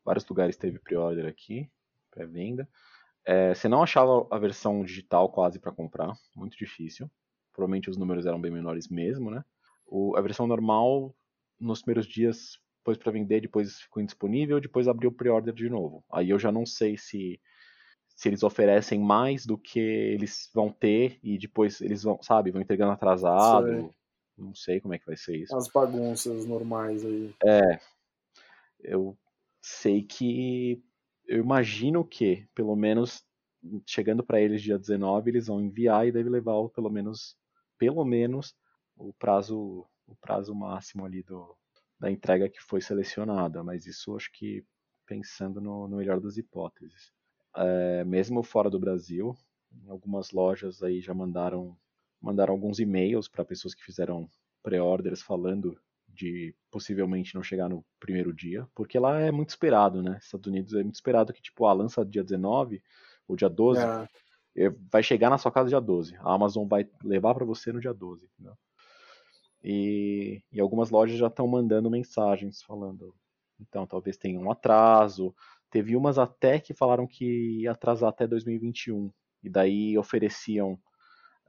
Vários lugares teve pre-order aqui, pré-venda. É, você não achava a versão digital quase pra comprar, muito difícil. Provavelmente os números eram bem menores mesmo, né? O- a versão normal, nos primeiros dias, pôs pra vender, depois ficou indisponível, depois abriu pre-order de novo. Aí eu já não sei se se eles oferecem mais do que eles vão ter e depois eles vão, sabe, vão entregando atrasado. Sei. Não sei como é que vai ser isso. As bagunças normais aí. Eu sei que eu imagino que, pelo menos chegando para eles dia 19, eles vão enviar e deve levar o- pelo menos pelo menos o prazo o prazo máximo ali do da entrega que foi selecionada, mas isso acho que pensando no, no melhor das hipóteses. É, mesmo fora do Brasil, algumas lojas aí já mandaram mandaram alguns e-mails para pessoas que fizeram pré-orders falando de possivelmente não chegar no primeiro dia, porque lá é muito esperado, né? Estados Unidos é muito esperado que tipo, ah, lança dia 19 ou dia 12, É, é, vai chegar na sua casa dia 12. A Amazon vai levar para você no dia 12. Entendeu? E, e algumas lojas já estão mandando mensagens falando. Então, talvez tenha um atraso. Teve umas até que falaram que ia atrasar até 2021. E daí ofereciam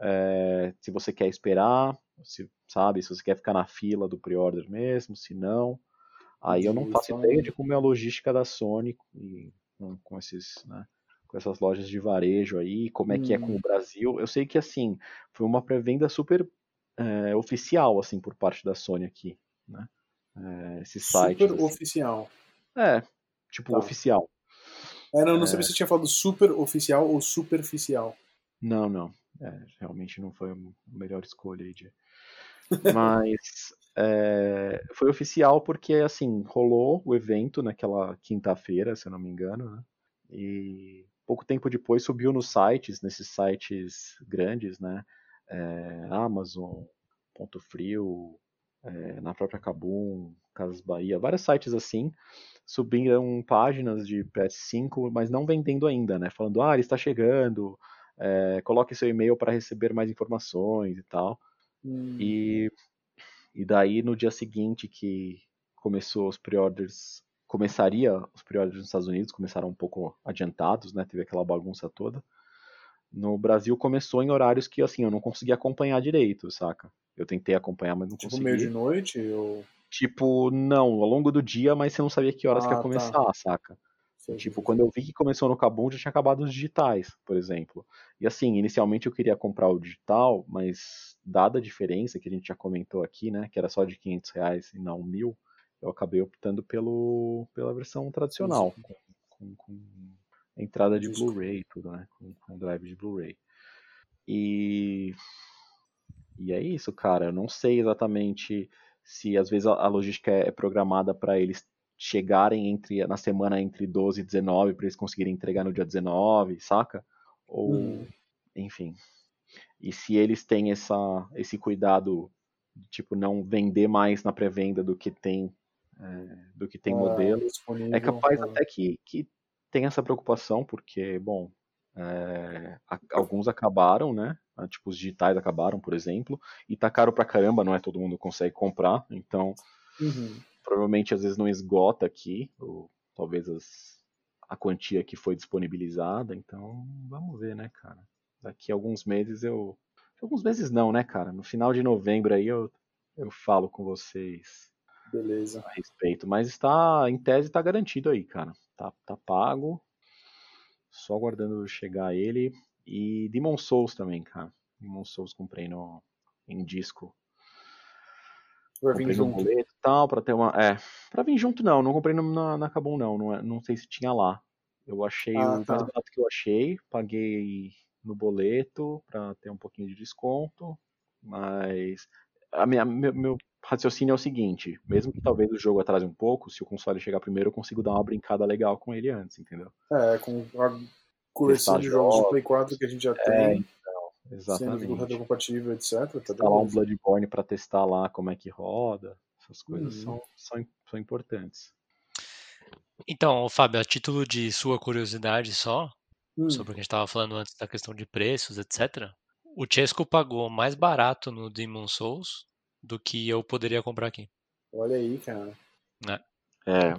é, se você quer esperar, se, sabe, se você quer ficar na fila do pre-order mesmo, se não. Aí eu não faço ideia de como é a logística da Sony e, com, esses, né, com essas lojas de varejo aí, como é que é com o hum. Brasil. Eu sei que assim foi uma pré-venda super é, oficial assim por parte da Sony aqui, né? É, esse site. Super assim. oficial. É, tipo tá. oficial. É, não, não é... sabia se você tinha falado super oficial ou superficial. Não, não. É, realmente não foi a melhor escolha aí de. Mas é, foi oficial porque assim rolou o evento naquela quinta-feira, se eu não me engano, né? E pouco tempo depois subiu nos sites, nesses sites grandes, né? É, Amazon, Ponto Frio, é, na própria Kabum, Casas Bahia, vários sites assim, subiram páginas de PS5, mas não vendendo ainda, né? Falando, ah, ele está chegando, é, coloque seu e-mail para receber mais informações e tal. Hum. E, e daí no dia seguinte que começou os pre-orders, começaria os pre-orders nos Estados Unidos, começaram um pouco adiantados, né? Teve aquela bagunça toda. No Brasil começou em horários que assim eu não conseguia acompanhar direito, saca? Eu tentei acompanhar, mas não tipo consegui. Tipo meio de noite ou Tipo, não, ao longo do dia, mas você não sabia que horas ah, que ia ah, começar, tá. saca? Sim, tipo, quando eu vi que começou no Kabum, já tinha acabado os digitais, por exemplo. E assim, inicialmente eu queria comprar o digital, mas dada a diferença que a gente já comentou aqui, né, que era só de 500 reais e não mil, eu acabei optando pelo, pela versão tradicional, com, com, com, entrada de Blu-ray e tudo, né, com, com drive de Blu-ray. E, e é isso, cara, eu não sei exatamente se às vezes a, logística é programada para eles chegarem entre na semana entre 12 e 19 para eles conseguirem entregar no dia 19, saca? Ou hum. enfim. E se eles têm essa esse cuidado de, tipo não vender mais na pré-venda do que tem é, do que tem é, modelo, é capaz é. até que, que tem essa preocupação porque bom é, alguns acabaram, né? Ah, tipo, os digitais acabaram, por exemplo, e tá caro pra caramba, não é todo mundo consegue comprar, então uhum. Provavelmente às vezes não esgota aqui, ou talvez as, a quantia que foi disponibilizada, então vamos ver, né, cara. Daqui a alguns meses eu. Alguns meses não, né, cara? No final de novembro aí eu, eu falo com vocês Beleza. a respeito. Mas está, em tese, tá garantido aí, cara. Tá, tá pago. Só aguardando chegar ele. E Demon Souls também, cara. Demon Souls comprei no, em disco. Vai vir junto. boleto tal, pra ter uma. É. Pra vir junto não, não comprei na, na Kabum não. Não, é, não sei se tinha lá. Eu achei ah, o tá. mais barato que eu achei, paguei no boleto pra ter um pouquinho de desconto. Mas a minha, meu, meu raciocínio é o seguinte: mesmo que talvez o jogo atrase um pouco, se o console chegar primeiro, eu consigo dar uma brincada legal com ele antes, entendeu? É, com a coleção de jogos de Play 4 que a gente já é, tem. Então, exatamente. Sendo compatível, etc. Tá Instalar um Bloodborne para testar lá como é que roda. Essas coisas uhum. são, são, são importantes. Então, Fábio, a título de sua curiosidade só, hum. sobre o que a gente estava falando antes da questão de preços, etc. O Chesco pagou mais barato no Demon Souls do que eu poderia comprar aqui. Olha aí, cara. Né? É,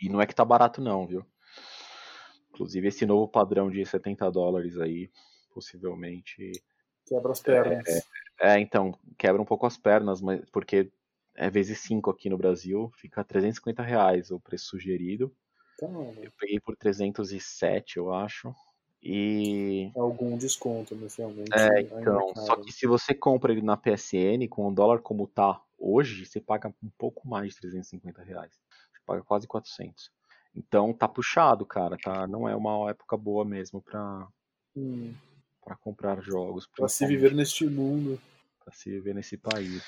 e não é que tá barato não, viu? Inclusive esse novo padrão de 70 dólares aí, possivelmente. Quebra as pernas. É, é, é, então, quebra um pouco as pernas, mas porque é vezes 5 aqui no Brasil, fica 350 reais o preço sugerido. Então, eu peguei por 307, eu acho. E. Algum desconto, inicialmente. É, então. Só que se você compra ele na PSN, com o dólar como tá hoje, você paga um pouco mais de 350 reais. Você paga quase 400. Então tá puxado, cara. Tá, não é uma época boa mesmo pra, hum. Pra comprar jogos. Pra se viver neste mundo. Pra se viver nesse país.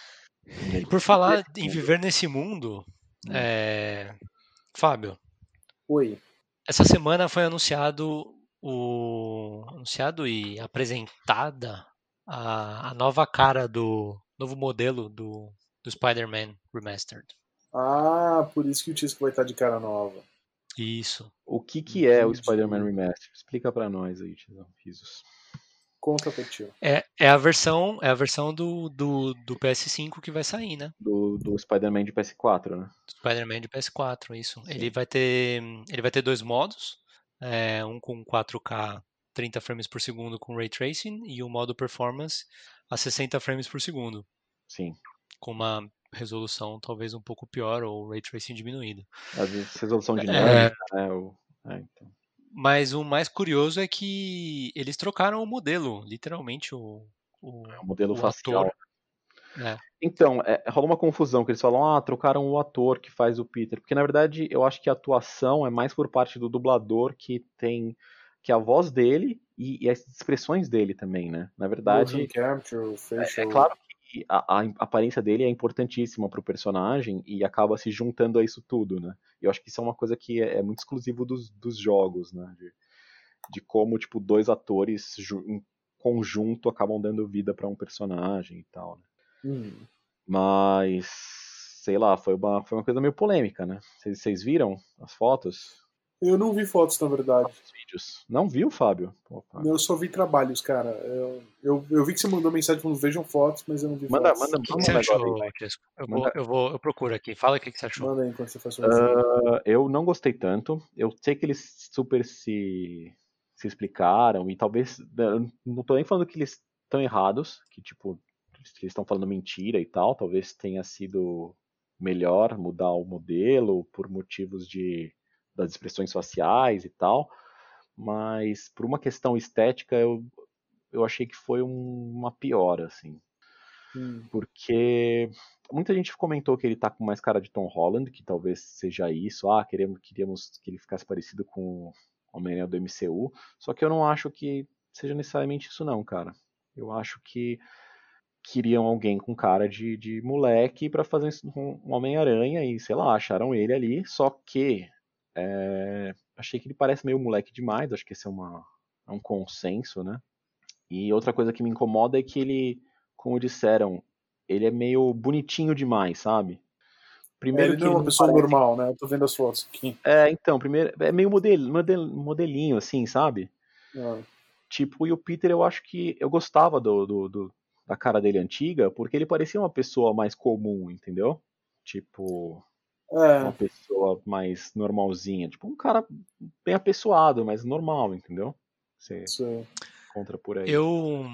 E por falar em viver nesse mundo, hum. é... Fábio. Oi. Essa semana foi anunciado o anunciado e apresentada a, a nova cara do novo modelo do, do Spider-Man Remastered. Ah, por isso que o Tisco vai estar de cara nova. Isso. O que que é o. Spider-Man Remaster? Explica pra nós aí, Tizão. Risos. Tio. É, é a versão, é a versão do, do, do PS5 que vai sair, né? Do, do Spider-Man de PS4, né? Spider-Man de PS4, isso. Ele vai ter, ele vai ter dois modos, é, um com 4K 30 frames por segundo com ray tracing e o modo performance a 60 frames por segundo, Sim. com uma resolução talvez um pouco pior ou ray tracing diminuído. Às vezes resolução dinâmica, né? O... É, então. Mas o mais curioso é que eles trocaram o modelo, literalmente o, o, É o modelo o facial. ator. É. Então, é, rola uma confusão, que eles falam, ah, trocaram o ator que faz o Peter. Porque, na verdade, eu acho que a atuação é mais por parte do dublador que tem. que é a voz dele e, e as expressões dele também, né? Na verdade, é, é claro que a, a aparência dele é importantíssima pro personagem e acaba se juntando a isso tudo, né? Eu acho que isso é uma coisa que é, é muito exclusivo dos, dos jogos, né? De, de como, tipo, dois atores em conjunto acabam dando vida pra um personagem e tal, né? Hum. Mas, sei lá, foi uma, foi uma coisa meio polêmica, né? Vocês viram as fotos? Eu não vi fotos, na verdade. Os vídeos? Não viu, Fábio? Pô, Fábio. Eu só vi trabalhos, cara. Eu, eu, eu vi que você mandou mensagem falando vejam fotos, mas eu não vi Manda- fotos. manda- O que, que você agora, achou. Chesco? Eu, Manda- vou, eu, vou, eu procuro aqui. Fala o que, que você achou. Manda aí enquanto você faz. Ah, eu não gostei tanto. Eu sei que eles super se, se explicaram e talvez. eu Não tô nem falando que eles estão errados, que tipo, que eles estão falando mentira e tal. Talvez tenha sido melhor mudar o modelo por motivos de das expressões faciais e tal. Mas por uma questão estética, eu, eu achei que foi um- uma piora, assim Hum. porque muita gente comentou que ele tá com mais cara de Tom Holland, que talvez seja isso, ah, queremos, queríamos que ele ficasse parecido com o Homem-Aranha do MCU, só que eu não acho que seja necessariamente isso não, cara. Eu acho que queriam alguém com cara de, de moleque pra fazer um Homem-Aranha e, sei lá, acharam ele ali, só que é, achei que ele parece meio moleque demais, acho que esse é, uma, é um consenso, né? E outra coisa que me incomoda é que ele, como disseram, ele é meio bonitinho demais, sabe? Primeiro ele que não é uma pessoa parece- normal, né? Eu tô vendo as fotos aqui. É, então, primeiro, é meio model, model, modelinho, assim, sabe? Ah, Tipo, e o Peter, eu acho que eu gostava do, do, do- da cara dele antiga, porque ele parecia uma pessoa mais comum, entendeu? Tipo, uma É, pessoa mais normalzinha. Tipo, um cara bem apessoado, mas normal, entendeu? Você isso- encontra por aí. Eu,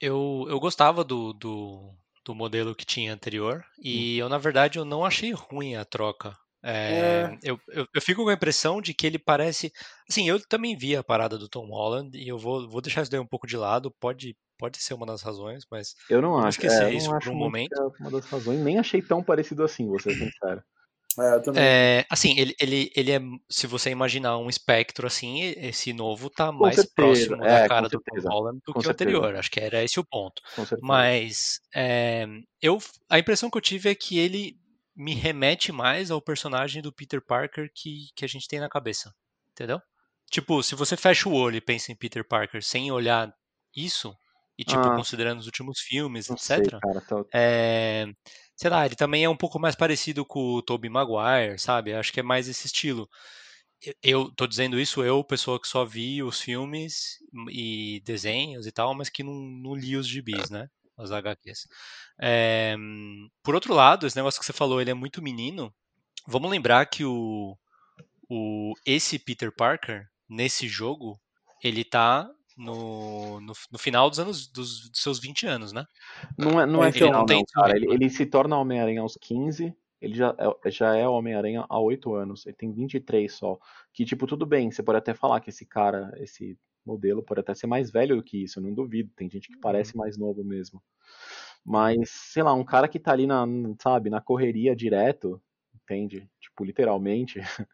eu, eu gostava do, do, do modelo que tinha anterior e eu, na verdade, eu não achei ruim a troca. É, É. eu, eu, eu fico com a impressão de que ele parece. Assim, eu também vi a parada do Tom Holland e eu vou, vou deixar isso daí um pouco de lado, pode, pode ser uma das razões, mas Eu não acho, esquecer é, eu isso não por acho um momento. que é uma das razões. Nem achei tão parecido assim, vou ser sincero. É, também. É, assim, ele, ele, ele é, se você imaginar um espectro assim, esse novo tá mais certeza, próximo é, da com cara do Tom Holland do com que o certeza. anterior. Acho que era esse o ponto. Com. Mas é, eu, a impressão que eu tive é que ele me remete mais ao personagem do Peter Parker que, que a gente tem na cabeça. Entendeu? Tipo, se você fecha o olho e pensa em Peter Parker sem olhar isso, e tipo, Ah. considerando os últimos filmes, não sei, etc. cara. Tá... É, sei lá, ele também é um pouco mais parecido com o Tobey Maguire, sabe? Acho que é mais esse estilo. Eu- Eu tô dizendo isso, eu, pessoa que só vi os filmes e desenhos e tal, mas que não, não li os gibis, né? As HQs. É, por outro lado, esse negócio que você falou, ele é muito menino. Vamos lembrar que o, o esse Peter Parker, nesse jogo, ele tá no, no, no final dos anos dos, dos seus 20 anos, né? Não é, não é Ele final, não não, tem cara. Ele, ele se torna Homem-Aranha aos 15. Ele já é, já é Homem-Aranha há 8 anos. Ele tem 23 só. Que, tipo, tudo bem. Você pode até falar que esse cara, esse modelo, pode até ser mais velho do que isso. Eu não duvido. Tem gente que parece mais novo mesmo. Mas, sei lá, um cara que tá ali na, sabe, na correria direto, entende? Tipo, literalmente.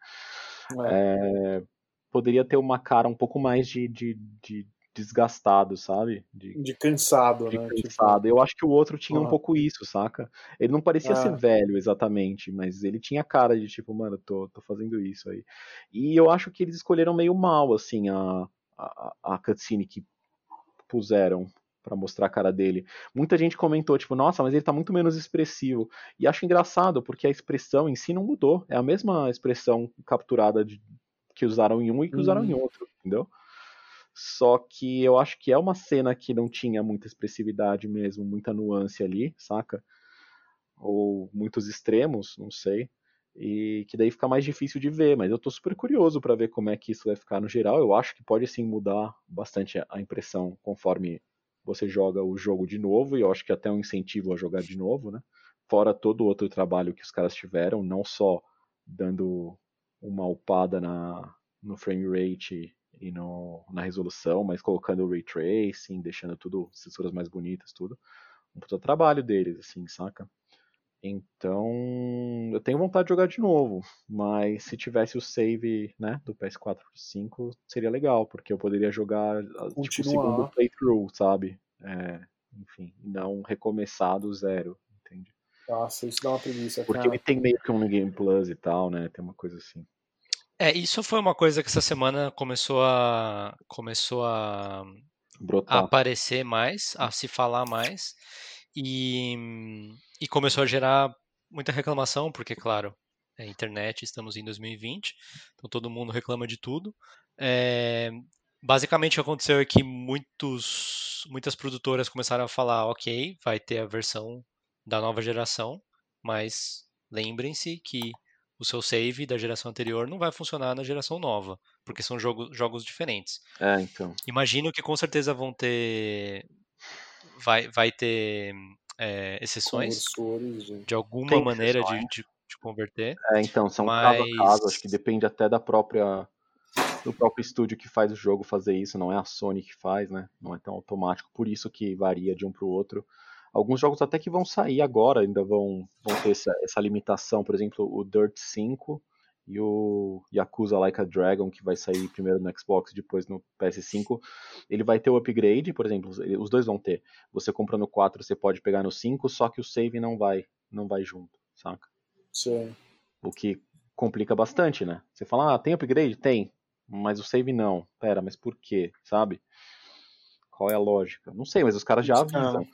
É. poderia ter uma cara um pouco mais de, de, de desgastado, sabe? De, De cansado, de né? Tipo, cansado. Eu acho que o outro tinha um Ah. pouco isso, saca? Ele não parecia Ah. ser velho exatamente, mas ele tinha cara de tipo, mano, tô, tô fazendo isso aí. E eu acho que eles escolheram meio mal, assim, a, a, a cutscene que puseram pra mostrar a cara dele. Muita gente comentou, tipo, nossa, mas ele tá muito menos expressivo. E acho engraçado, porque a expressão em si não mudou. É a mesma expressão capturada de que usaram em um e que usaram em Hum. outro, entendeu? Só que eu acho que é uma cena que não tinha muita expressividade mesmo, muita nuance ali, saca? Ou muitos extremos, não sei. E que daí fica mais difícil de ver, mas eu tô super curioso pra ver como é que isso vai ficar no geral. Eu acho que pode sim mudar bastante a impressão conforme você joga o jogo de novo, e eu acho que até um incentivo a jogar de novo, né? Fora todo o outro trabalho que os caras tiveram, não só dando uma upada na, no frame rate e no, na resolução, mas colocando o ray tracing, deixando tudo, texturas mais bonitas, tudo. Um puta trabalho deles, assim, saca? Então, eu tenho vontade de jogar de novo, mas se tivesse o save, né, do PS4 pro 5, seria legal, porque eu poderia jogar tipo o segundo playthrough, sabe? É, enfim, não recomeçar do zero, entende? Nossa, isso dá uma preguiça, Porque cara. ele tem meio que um Game Plus e tal, né? Tem uma coisa assim. É, isso foi uma coisa que essa semana começou a começou a, a aparecer mais, a se falar mais e, e começou a gerar muita reclamação, porque, claro, é internet, estamos em 2020, então todo mundo reclama de tudo. É, basicamente, o que aconteceu é que muitos, muitas produtoras começaram a falar: ok, vai ter a versão da nova geração, mas lembrem-se que o seu save da geração anterior não vai funcionar na geração nova, porque são jogo, jogos diferentes. É, então. Imagino que com certeza vão ter. Vai, vai ter é, exceções gente. de alguma Tem maneira de, de, de converter. É, então, são caso a Mas- caso, acho que depende até da própria do próprio estúdio que faz o jogo fazer isso, não é a Sony que faz, né? Não é tão automático, por isso que varia de um pro outro. Alguns jogos até que vão sair agora ainda vão, vão ter essa, essa limitação, por exemplo, o Dirt 5 e o Yakuza Like a Dragon, que vai sair primeiro no Xbox e depois no PS5, ele vai ter o upgrade, por exemplo, os dois vão ter. Você compra no 4, você pode pegar no 5, só que o save não vai, não vai junto, saca? Sim. O que complica bastante, né? Você fala, ah, tem upgrade? Tem. Mas o save não. Pera, mas por quê? Sabe? Qual é a lógica? Não sei, mas os caras já avisam.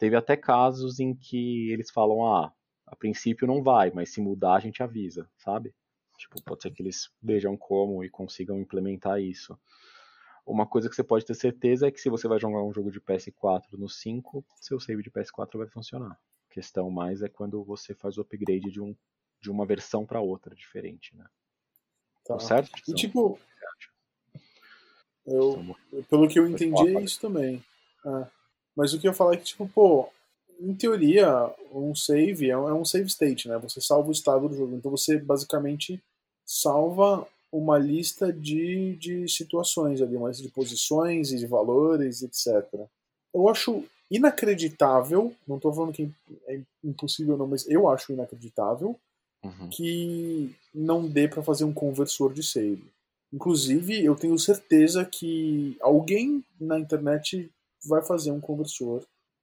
Teve até casos em que eles falam, ah, a princípio não vai, mas se mudar a gente avisa, sabe? Tipo, pode ser que eles vejam como e consigam implementar isso. Uma coisa que você pode ter certeza é que se você vai jogar um jogo de PS4 no 5, seu save de PS4 vai funcionar. A questão mais é quando você faz o upgrade de, um, de uma versão para outra diferente, né? Tá. Certo? E Tizão? tipo, eu, Tizão, pelo que eu entendi é isso também. É. Mas o que eu ia falar é que, tipo, pô, em teoria, um save é um é um save state, né? Você salva o estado do jogo. Então você basicamente salva uma lista de, de situações ali, uma lista de posições e de valores, etc. Eu acho inacreditável, não tô falando que é impossível não, mas eu acho inacreditável Uhum. que não dê para fazer um conversor de save. Inclusive, eu tenho certeza que alguém na internet vai fazer um conversor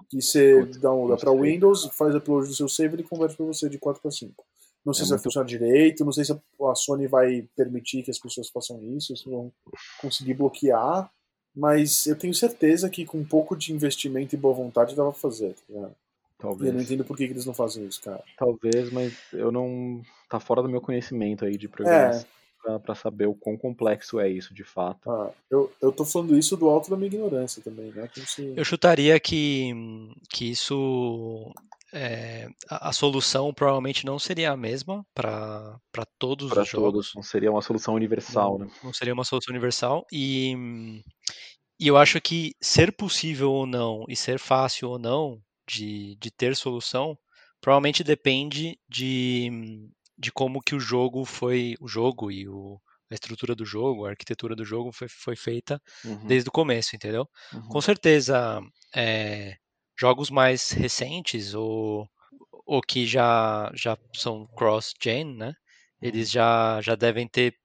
que você Putz, downloada para. Windows, faz upload do seu save e ele converte para você de 4 para 5. Não sei É se vai muito- funcionar direito, não sei se a Sony vai permitir que as pessoas façam isso, se vão conseguir bloquear, mas eu tenho certeza que com um pouco de investimento e boa vontade dá pra fazer, tá ligado? E eu não Talvez. entendo por que, que eles não fazem isso, cara. Talvez, mas eu não. Tá fora do meu conhecimento aí de É, programação pra, pra saber o quão complexo é isso de fato. Ah, eu, eu tô falando isso do alto da minha ignorância também, né? Como se... Eu chutaria que, que isso. é, a, a solução provavelmente não seria a mesma para todos Pra os jogos. todos, não seria uma solução universal, não, né? não seria uma solução universal. E, e eu acho que ser possível ou não e ser fácil ou não de, de ter solução provavelmente depende de, de como que o jogo foi. O jogo e o, a estrutura do jogo, a arquitetura do jogo foi, foi feita Uhum, desde o começo, entendeu? uhum. Com certeza, é, jogos mais recentes ou, ou que já, já são cross-gen, né? Eles já, já devem ter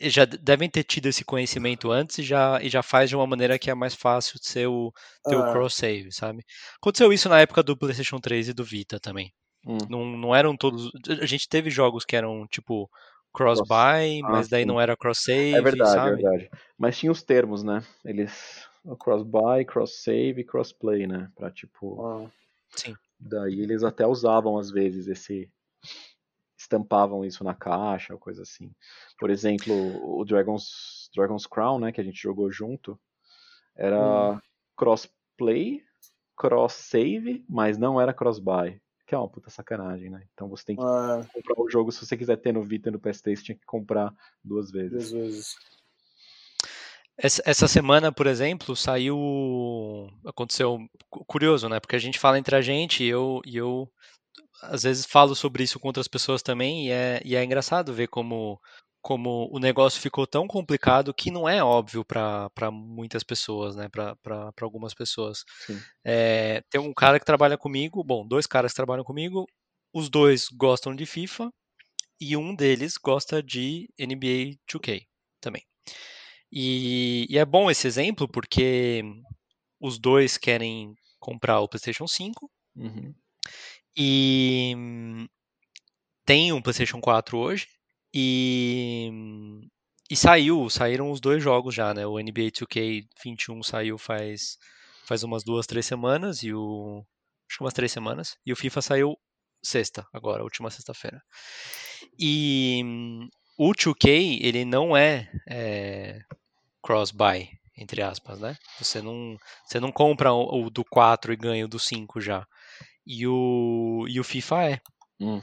já devem ter tido esse conhecimento antes e já, e já faz de uma maneira que é mais fácil de ser o, ter o Ah, cross-save, sabe? Aconteceu isso na época do PlayStation 3 e do Vita também. Hum, Não, não eram todos. A gente teve jogos que eram tipo cross- cross-buy, Ah, mas daí sim. não era cross-save, É verdade, é sabe? verdade. Mas tinha os termos, né? Eles. Cross-buy, cross-save e cross-play, né? Pra tipo. ah, Sim. Daí eles até usavam às vezes esse, estampavam isso na caixa, coisa assim. Por exemplo, o Dragon's, Dragon's Crown, né, que a gente jogou junto, era Hum. crossplay, cross-save, mas não era cross-buy. Que é uma puta sacanagem, né? Então você tem que É, comprar o jogo, se você quiser ter no Vita e no PS3, você tinha que comprar duas vezes. às vezes. Essa, semana, por exemplo, saiu. Aconteceu. cu- Curioso, né? Porque a gente fala entre a gente e eu, e eu às vezes falo sobre isso com outras pessoas também, e é, e é engraçado ver como, como o negócio ficou tão complicado que não é óbvio para muitas pessoas, né? Para algumas pessoas. É, tem um cara que trabalha comigo, bom, dois caras que trabalham comigo, os dois gostam de FIFA e um deles gosta de NBA 2K também. E, e é bom esse exemplo porque os dois querem comprar o PlayStation 5 Uhum. e hum, tem um PlayStation 4 hoje e, e saiu, saíram os dois jogos já, né? O NBA 2K 21 saiu faz, faz umas duas, três semanas e o acho que umas três semanas e o FIFA saiu sexta agora, última sexta-feira. E o 2K ele não é, é cross-buy entre aspas, né? Você não, você não compra o, o do 4 e ganha o do 5 já. E o, e o FIFA é. Hum.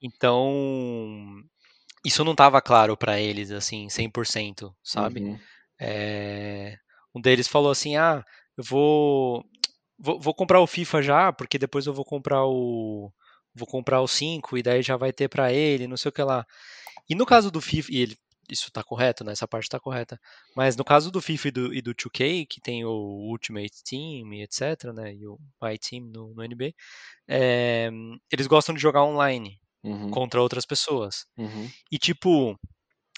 Então, isso não estava claro para eles, assim, 100%, sabe? Uhum. É, um deles falou assim: ah, eu vou, vou, vou comprar o FIFA já, porque depois eu vou comprar o. Vou comprar o 5 e daí já vai ter para ele, não sei o que lá. E no caso do FIFA, e ele, isso tá correto, né? Essa parte tá correta. Mas no caso do FIFA e do, e do 2K, que tem o Ultimate Team e etc, né? E o My Team no, no NBA, é, eles gostam de jogar online Uhum. contra outras pessoas. Uhum. E tipo,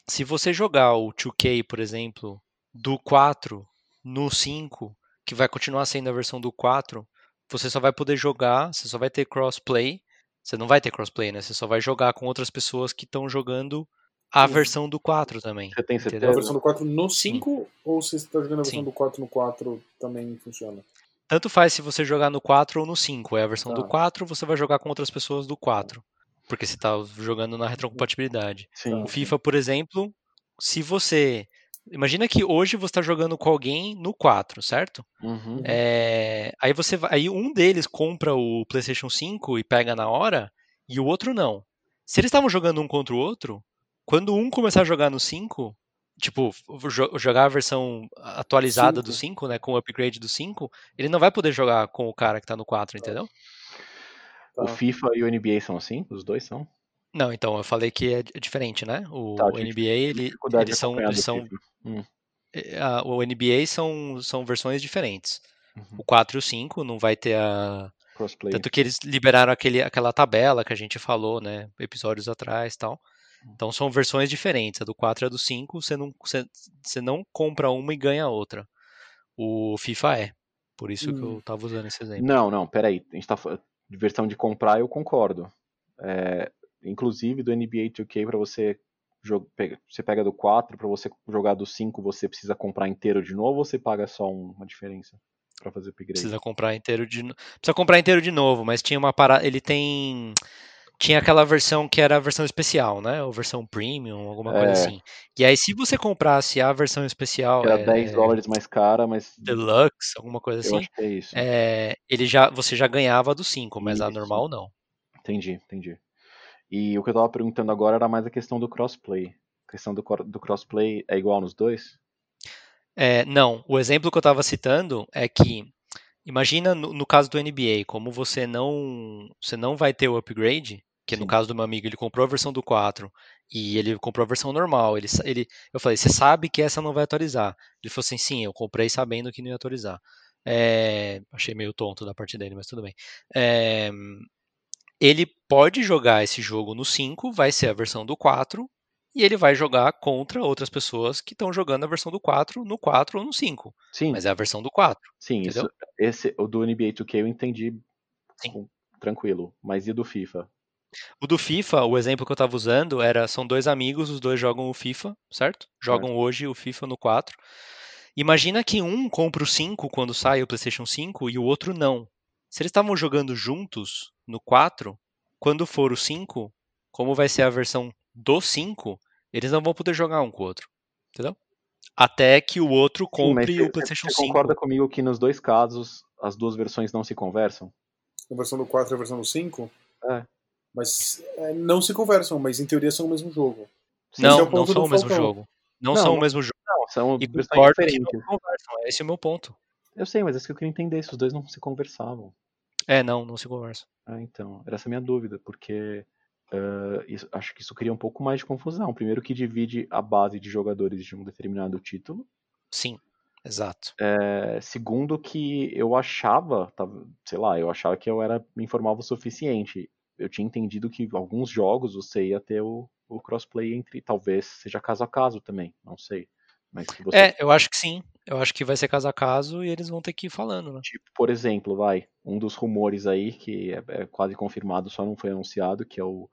se você jogar o 2K, por exemplo, do 4 no 5, que vai continuar sendo a versão do 4, você só vai poder jogar, você só vai ter crossplay. Você não vai ter crossplay, né? Você só vai jogar com outras pessoas que estão jogando a Uhum. versão do 4 também. Você tem É a Entendeu? certeza? versão do 4 no 5 ou se você está jogando a versão Sim. do 4 no 4 também funciona? Tanto faz se você jogar no 4 ou no 5. É a versão do Tá. 4, você vai jogar com outras pessoas do 4. Porque você está jogando na retrocompatibilidade. Sim. O FIFA, por exemplo, se você. Imagina que hoje você está jogando com alguém no 4, certo? Uhum. É, aí você vai- aí um deles compra o PlayStation 5 e pega na hora, e o outro não. Se eles estavam jogando um contra o outro, quando um começar a jogar no 5, tipo, jo- jogar a versão atualizada do 5, né, com o upgrade do 5, ele não vai poder jogar com o cara que tá no 4, entendeu? O Tá. FIFA e o NBA são assim? Os dois são? Não, então eu falei que é é diferente, né? O Tá, tive NBA, ele, eles são, eles são. Hum. eh, a- o NBA são, são versões diferentes. Uhum. O 4 e o 5 não vai ter a, Crossplay. Tanto que eles liberaram aquele, aquela tabela que a gente falou, né? Episódios atrás e tal. Então são versões diferentes. A do 4 e a do 5, você não, você, você não compra uma e ganha a outra. O FIFA é. Por isso que Hum. eu tava usando esse exemplo. Não, não, peraí. A gente tá falando de versão de comprar, eu concordo. É, inclusive do NBA 2K para você você pega do 4 para você jogar do 5, você precisa comprar inteiro de novo ou você paga só um- uma diferença para fazer upgrade? Precisa comprar inteiro de Precisa comprar inteiro de novo, mas tinha uma. Ele tem. Tinha aquela versão que era a versão especial, né? Ou versão premium, alguma coisa É. assim. E aí, se você comprasse a versão especial, era é, 10 dólares mais cara, mas Deluxe, alguma coisa eu assim, acho que é isso. é, ele já, você já ganhava a do 5, mas a Isso. normal não. Entendi, entendi. E o que eu tava perguntando agora era mais a questão do crossplay. A questão do, do crossplay é igual nos dois? É, não, o exemplo que eu estava citando é que, imagina no, no caso do NBA, como você não, você não vai ter o upgrade, que no Sim. caso do meu amigo ele comprou a versão do 4 e ele comprou a versão normal. Ele, ele, eu falei, você sabe que essa não vai atualizar? Ele falou assim, sim, eu comprei sabendo que não ia atualizar. É, achei meio tonto da parte dele, mas tudo bem. É, ele pode jogar esse jogo no 5, vai ser a versão do 4, e ele vai jogar contra outras pessoas que estão jogando a versão do 4 no 4 ou no 5. Sim, Mas é a versão do 4. sim, entendeu? isso, esse, o do NBA 2K eu entendi Sim. tranquilo. Mas e do FIFA? O do FIFA, o exemplo que eu estava usando era são dois amigos, os dois jogam o FIFA, certo? Jogam hoje o FIFA no 4. Imagina que um compra o 5 quando sai o PlayStation 5 e o outro não. Se eles estavam jogando juntos no 4, quando for o 5, como vai ser a versão do 5, eles não vão poder jogar um com o outro. Entendeu? Até que o outro Sim, mas compre você- o PlayStation você 5. concorda comigo que nos dois casos as duas versões não se conversam? A versão do 4 e a versão do 5. É. Mas é, não se conversam, mas em teoria são o mesmo jogo. Esse Não, é não são o mesmo Falcão. jogo. Não, Não, são o mesmo jogo. Não, são E concordo que diferentes. não conversam. Esse é o meu ponto. Eu sei, mas é isso que eu queria entender, se os dois não se conversavam. É, não, não se conversam. Ah, então, era essa a minha dúvida, porque ah, isso- acho que isso cria um pouco mais de confusão. Primeiro que divide a base de jogadores de um determinado título. Sim, exato. É, segundo que eu achava, tava- sei lá, eu achava que eu era me informava o suficiente. Eu tinha entendido que alguns jogos você ia ter o, o crossplay entre, talvez seja caso a caso também, não sei. Mas que você É, eu acho que sim. Eu acho que vai ser caso a caso e eles vão ter que ir falando, né? Tipo, por exemplo, vai, um dos rumores aí que é, é quase confirmado, só não foi anunciado, que é o,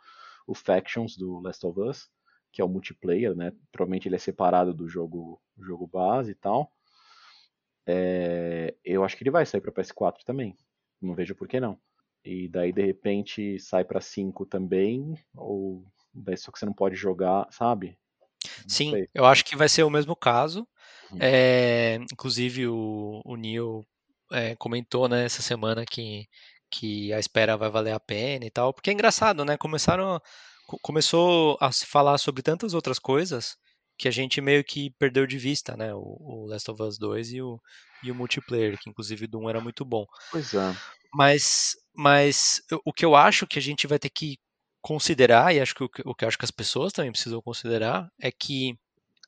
o Factions do Last of Us, que é o multiplayer, né? Provavelmente ele é separado do jogo, jogo base e tal. É, eu acho que ele vai sair para PS4 também. Não vejo por que não. E daí de repente sai para 5 também, ou daí só que você não pode jogar, sabe? Sim, sei. eu acho que vai ser o mesmo caso. É, inclusive o, o Neil é, comentou né, essa semana que, que a espera vai valer a pena e tal. Porque é engraçado, né? Começaram começou a se falar sobre tantas outras coisas que a gente meio que perdeu de vista, né? O, o Last of Us 2 e o, e o multiplayer, que inclusive o Doom era muito bom. Pois é. Mas, mas o que eu acho que a gente vai ter que considerar, e acho que o, que o que acho que as pessoas também precisam considerar, é que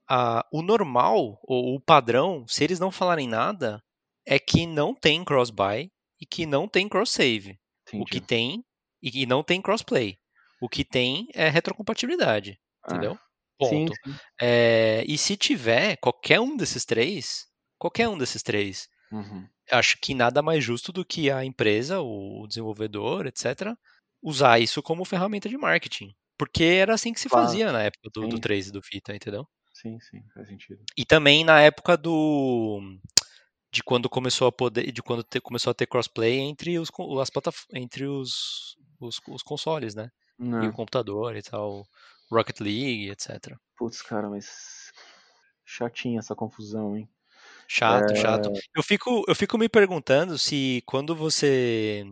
a- o normal, ou o padrão, se eles não falarem nada, é que não tem cross-buy e que não tem cross-save. O que tem, e que não tem crossplay. O que tem é retrocompatibilidade, Ah, entendeu? sim, Ponto. sim. É, e se tiver qualquer um desses três, qualquer um desses três, Uhum. acho que nada mais justo do que a empresa, o desenvolvedor, etc., usar isso como ferramenta de marketing. Porque era assim que se Claro, fazia na época do, do sim. 3 e do Vita, entendeu? Sim, sim, faz sentido. E também na época do de quando começou a poder, de quando te- começou a ter crossplay entre os as entre os, os, os consoles, né? E Não. o computador e tal, Rocket League, etc. Putz, cara, mas. Chatinha essa confusão, hein? Chato, chato. Eu fico, eu fico me perguntando se quando você.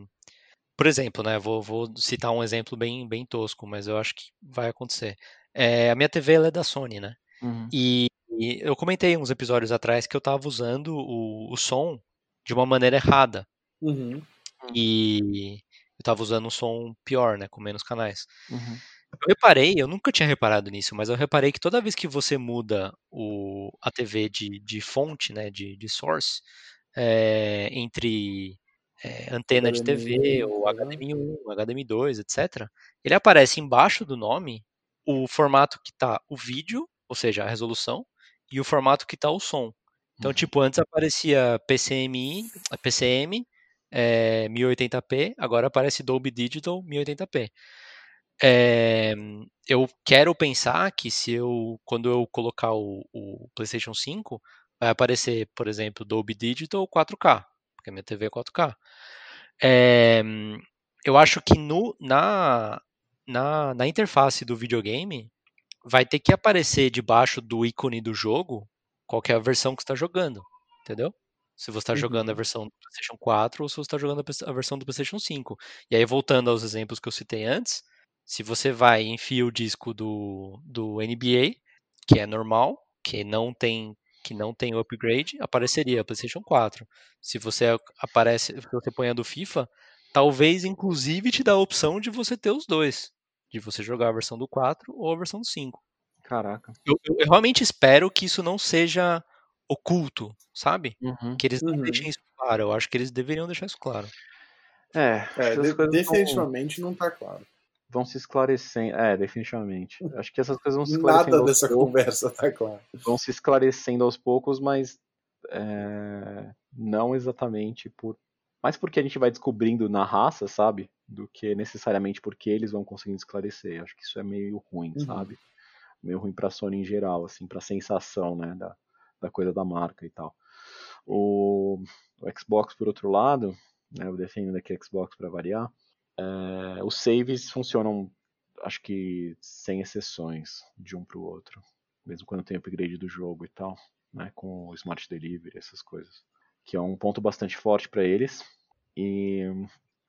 Por exemplo, né? Vou, vou citar um exemplo bem, bem tosco, mas eu acho que vai acontecer. É, a minha TV é da Sony, né? Uhum. E, e eu comentei uns episódios atrás que eu tava usando o, o som de uma maneira errada. Uhum. E eu tava usando um som pior, né? Com menos canais. Uhum. Eu reparei, eu nunca tinha reparado nisso, mas eu reparei que toda vez que você muda o, a TV de, de fonte, né, de, de source, é, entre é, antena de TV, HDMI, ou? HDMI 1, HDMI 2, etc., ele aparece embaixo do nome o formato que tá o vídeo, ou seja, a resolução, e o formato que tá o som. Então, Uhum. tipo, antes aparecia PCMI, PCM, é, 1080p, agora aparece Dolby Digital 1080p. É, eu quero pensar que se eu, quando eu colocar o, o PlayStation 5, vai aparecer, por exemplo, Dolby Digital 4K, porque minha TV é 4K. É, eu acho que no, na, na, na interface do videogame vai ter que aparecer debaixo do ícone do jogo qual é a versão que você está jogando, entendeu? Se você está jogando a Uhum. versão do PlayStation 4 ou se você está jogando a versão do PlayStation 5. E aí, voltando aos exemplos que eu citei antes, se você vai e enfia o disco do, do NBA, que é normal, que não tem que não tem o upgrade, apareceria PlayStation 4. Se você aparece, se você põe a do FIFA, talvez inclusive te dá a opção de você ter os dois, de você jogar a versão do 4 ou a versão do 5. Caraca. Eu, eu- eu realmente espero que isso não seja oculto, sabe? Uhum. Que eles não Uhum. deixem isso claro. Eu acho que eles deveriam deixar isso claro. É, É, definitivamente não tá claro. Vão se esclarecendo. É, definitivamente. Acho que essas coisas vão se Nada esclarecendo aos dessa poucos. conversa tá claro. Vão se esclarecendo aos poucos, mas é, não exatamente por. Mais porque a gente vai descobrindo na raça, sabe? Do que necessariamente porque eles vão conseguindo esclarecer. Acho que isso é meio ruim, Uhum. sabe? Meio ruim pra Sony em geral, assim, pra sensação, né? Da, da coisa da marca e tal. O, o Xbox, por outro lado, né, eu defendo aqui Xbox para variar, é, os saves funcionam acho que sem exceções de um para o outro, mesmo quando tem upgrade do jogo e tal, né, com o Smart Delivery, essas coisas, que é um ponto bastante forte para eles. E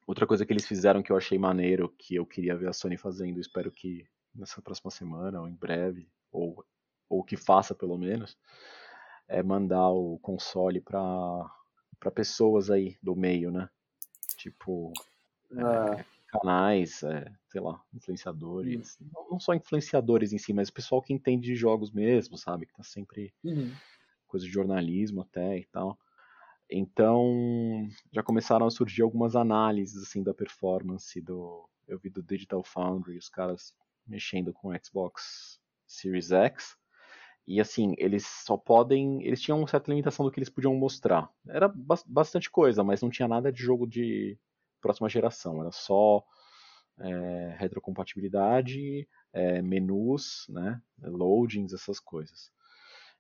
outra coisa que eles fizeram que eu achei maneiro, que eu queria ver a Sony fazendo, espero que nessa próxima semana ou em breve, ou ou que faça pelo menos, é mandar o console para pessoas aí do meio, né? Tipo é, canais, é, sei lá, influenciadores, não, não só influenciadores em si, mas o pessoal que entende de jogos mesmo, sabe? Que tá sempre uhum. coisa de jornalismo até e tal. Então, já começaram a surgir algumas análises assim da performance do eu vi do Digital Foundry, os caras mexendo com o Xbox Series X. E assim, eles só podem. Eles tinham uma certa limitação do que eles podiam mostrar. Era bas- bastante coisa, mas não tinha nada de jogo de próxima geração. Era só é, retrocompatibilidade, é, menus, né, loadings, essas coisas.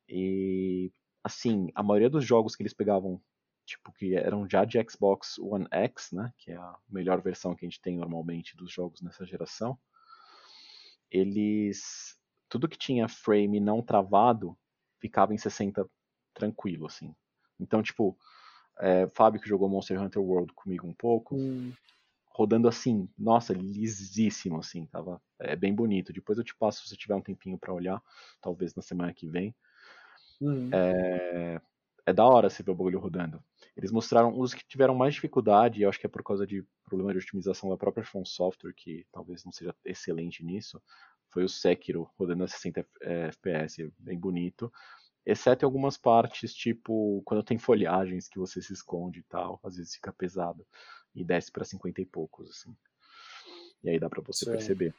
E assim, a maioria dos jogos que eles pegavam, tipo, que eram já de Xbox One X, né, que é a melhor versão que a gente tem normalmente dos jogos nessa geração, eles tudo que tinha frame não travado ficava em 60 tranquilo, assim. Então, tipo, é, Fábio que jogou Monster Hunter World comigo um pouco, Hum, rodando assim, nossa, lisíssimo, assim, tava é, bem bonito. Depois eu te passo se você tiver um tempinho pra olhar, talvez na semana que vem. uhum. É, é da hora você ver o bagulho rodando. Eles mostraram os que tiveram mais dificuldade, e eu acho que é por causa de problema de otimização da própria From Software, que talvez não seja excelente nisso, foi o Sekiro rodando a 60 F- eh, FPS, bem bonito. Exceto em algumas partes, tipo, quando tem folhagens que você se esconde e tal, às vezes fica pesado. E desce pra 50 e poucos, assim. E aí dá pra você Certo. perceber.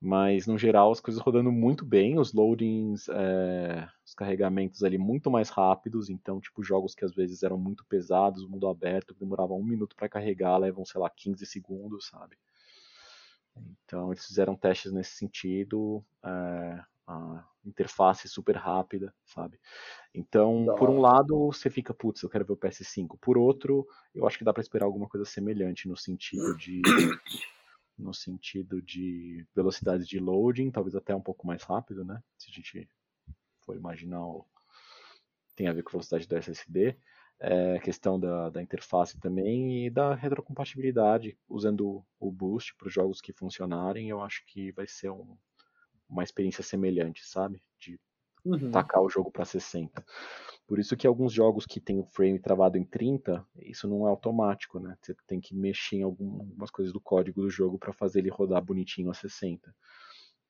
Mas, no geral, as coisas rodando muito bem, os loadings, é, os carregamentos ali muito mais rápidos, então, tipo, jogos que às vezes eram muito pesados, mundo aberto, que demoravam um minuto pra carregar, levam, sei lá, 15 segundos, sabe? Então, eles fizeram testes nesse sentido, é, a interface super rápida, sabe? Então, por um lado, você fica, putz, eu quero ver o PS5. Por outro, eu acho que dá pra esperar alguma coisa semelhante no sentido de no sentido de velocidade de loading, talvez até um pouco mais rápido, né? Se a gente for imaginar, o... tem a ver com a velocidade do SSD, é, questão da, da interface também e da retrocompatibilidade, usando o boost para os jogos que funcionarem, eu acho que vai ser um- uma experiência semelhante, sabe? De Uhum. tacar o jogo para 60. Por isso que alguns jogos que tem o frame travado em 30, isso não é automático, né? Você tem que mexer em algum- algumas coisas do código do jogo para fazer ele rodar bonitinho a 60.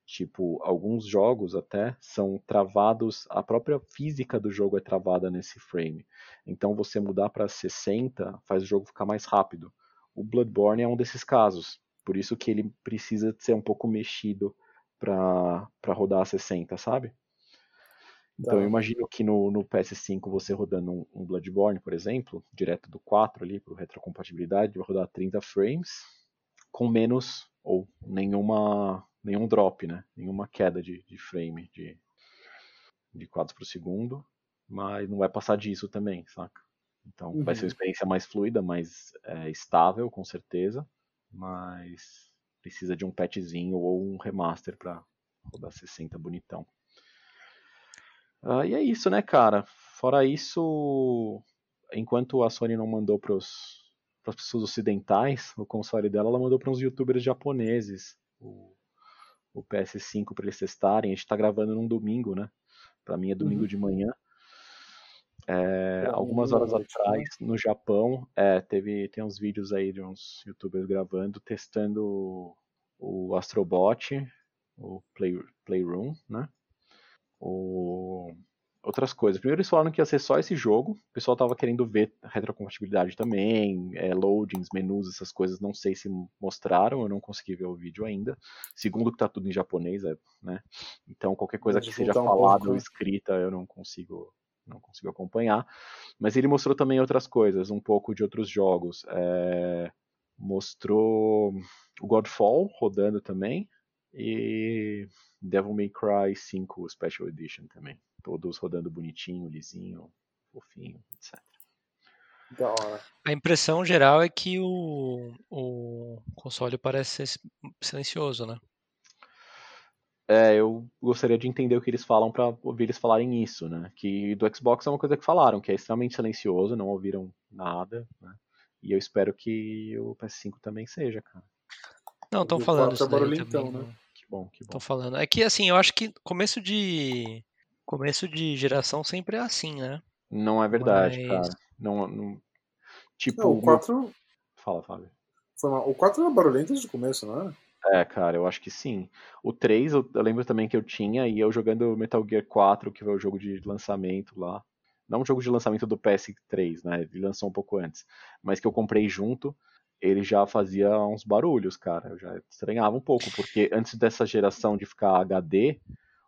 Tipo, alguns jogos até são travados, a própria física do jogo é travada nesse frame. Então você mudar para 60 faz o jogo ficar mais rápido. O Bloodborne é um desses casos. Por isso que ele precisa ser um pouco mexido para rodar a 60, sabe? Então Tá. eu imagino que no, no PS5 você rodando um, um Bloodborne, por exemplo, direto do 4 ali para retrocompatibilidade, vai rodar 30 frames com menos ou nenhuma nenhum drop, né? Nenhuma queda de, de frame de, de quadros por segundo, mas não vai passar disso também, saca? Então vai ser uma Uhum. experiência mais fluida, mais é, estável, com certeza, mas precisa de um patchzinho ou um remaster para rodar 60 bonitão. Ah, e é isso, né, cara? Fora isso, enquanto a Sony não mandou para as pessoas ocidentais o console dela, ela mandou para uns youtubers japoneses o, o PS5 para eles testarem. A gente tá gravando num domingo, né? Para mim é domingo Uhum. de manhã. É, algumas horas noite, né? atrás, no Japão, é, teve tem uns vídeos aí de uns youtubers gravando, testando o, o Astrobot, o Play, Playroom, né? O, outras coisas. Primeiro eles falaram que ia ser só esse jogo. O pessoal tava querendo ver retrocompatibilidade também, é, loadings, menus, essas coisas. Não sei se mostraram, eu não consegui ver o vídeo ainda. Segundo que tá tudo em japonês, é, né? Então qualquer coisa que seja voltar um falada ou escrita eu não consigo não consigo acompanhar. Mas ele mostrou também outras coisas, um pouco de outros jogos. É, mostrou o Godfall rodando também e Devil May Cry 5 Special Edition também. Todos rodando bonitinho, lisinho, fofinho, etc. Da hora. A impressão geral é que o, o console parece ser silencioso, né? É, eu gostaria de entender o que eles falam pra ouvir eles falarem isso, né? Que do Xbox é uma coisa que falaram, que é extremamente silencioso, não ouviram nada, né? E eu espero que o PS5 também seja, cara. Não, estão falando isso é daí barulhentão, também. né? Que bom, que bom. Estão falando. É que assim, eu acho que começo de começo de geração sempre é assim, né? Não é verdade, Mas- cara. Não, não- Tipo, Não, o meu- 4 Fala, Fábio. foi mal. O 4 era barulhento desde o começo, não era? É, cara, eu acho que sim. O 3, eu, eu lembro também que eu tinha, e eu jogando Metal Gear 4, que foi o jogo de lançamento lá. Não o jogo de lançamento do PS3, né? Ele lançou um pouco antes. Mas que eu comprei junto, ele já fazia uns barulhos, cara. Eu já estranhava um pouco, porque antes dessa geração de ficar HD,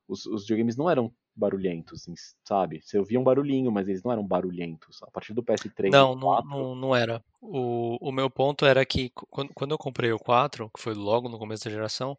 os, os videogames não eram barulhentos, assim, sabe? Você ouvia um barulhinho, mas eles não eram barulhentos. A partir do PS3 Não, e não, 4, não, não era. O, o meu ponto era que quando, quando eu comprei o 4, que foi logo no começo da geração,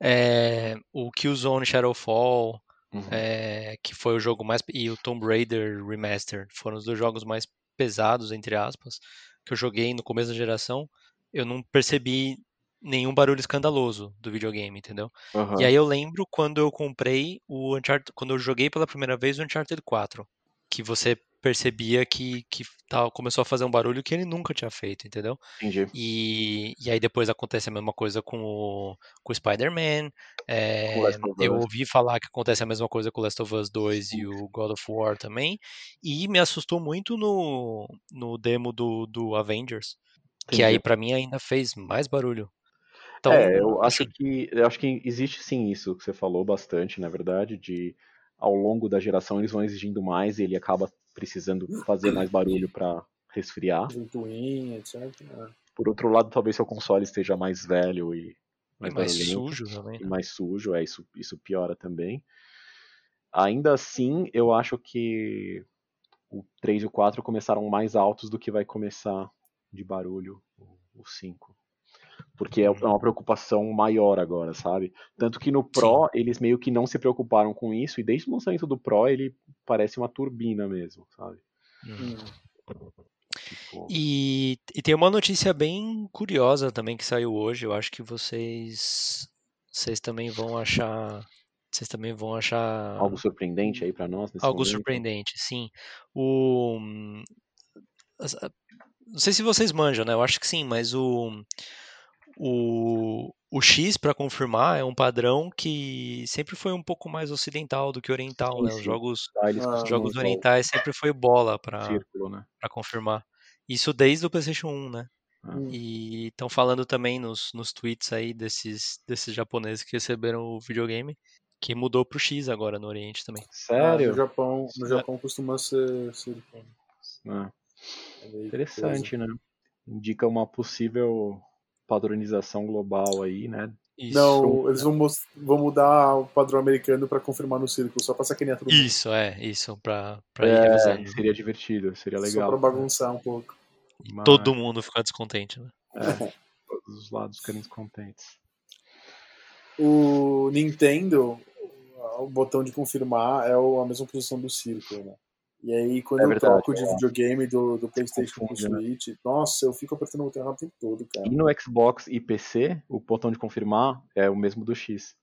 é, o Killzone Shadowfall, uhum, é, que foi o jogo mais. E o Tomb Raider Remastered foram os dois jogos mais pesados, entre aspas, que eu joguei no começo da geração. Eu não percebi nenhum barulho escandaloso do videogame, entendeu? aham. E aí eu lembro quando eu comprei o Uncharted, quando eu joguei pela primeira vez o Uncharted 4, que você percebia que, que tal, começou a fazer um barulho que ele nunca tinha feito, entendeu? Entendi. E, e aí depois acontece a mesma coisa com o, com o Spider-Man. é, eu ouvi falar que acontece a mesma coisa com o Last of Us 2 e o God of War também. E me assustou muito no, no demo do, do Avengers, que aí Entendi. pra mim ainda fez mais barulho. Então, É, eu acho que eu acho que existe sim isso que você falou bastante, na verdade, de ao longo da geração eles vão exigindo mais e ele acaba precisando fazer mais barulho para resfriar. Ventoinha, etc. É. Por outro lado, talvez seu console esteja mais velho e e mais mais barulhento sujo também. e né? mais sujo, é isso, isso piora também. Ainda assim, eu acho que o 3 e o 4 começaram mais altos do que vai começar de barulho o 5. Porque é é uma preocupação maior agora, sabe? Tanto que no Pro eles meio que não se preocuparam com isso, e desde o lançamento do Pro ele parece uma turbina mesmo, sabe? Uhum. Hum. Tipo, E, e tem uma notícia bem curiosa também que saiu hoje. Eu acho que vocês vocês também vão achar vocês também vão achar algo surpreendente aí pra nós algo momento. surpreendente, sim. O não sei se vocês manjam, né? Eu acho que sim, mas o o, o X para confirmar é um padrão que sempre foi um pouco mais ocidental do que oriental, né? Os jogos eles Ah, os jogos orientais sempre foi bola para né? para confirmar. Isso desde o PlayStation 1, né? Hum. E estão falando também nos, nos tweets aí desses, desses japoneses que receberam o videogame, que mudou pro X agora no Oriente também. Ah, Sério? no Japão, no É. Japão costuma ser silicone. Ah, que interessante, né? Indica uma possível padronização global aí, né? Isso, Não, eles vão, vão mudar o padrão americano pra confirmar no círculo, só pra sacanear mundo. isso, é, isso, pra, É, seria divertido, seria Só legal. pra bagunçar um pouco. E Mas- todo mundo ficar descontente, né? É, todos os lados ficarem descontentes. O Nintendo, o botão de confirmar é a mesma posição do círculo, né? E aí, quando É eu verdade, troco de é. videogame do, do PlayStation pro né? Switch, nossa, eu fico apertando o botão errado o tempo todo, cara. E no Xbox e PC, o botão de confirmar é o mesmo do X.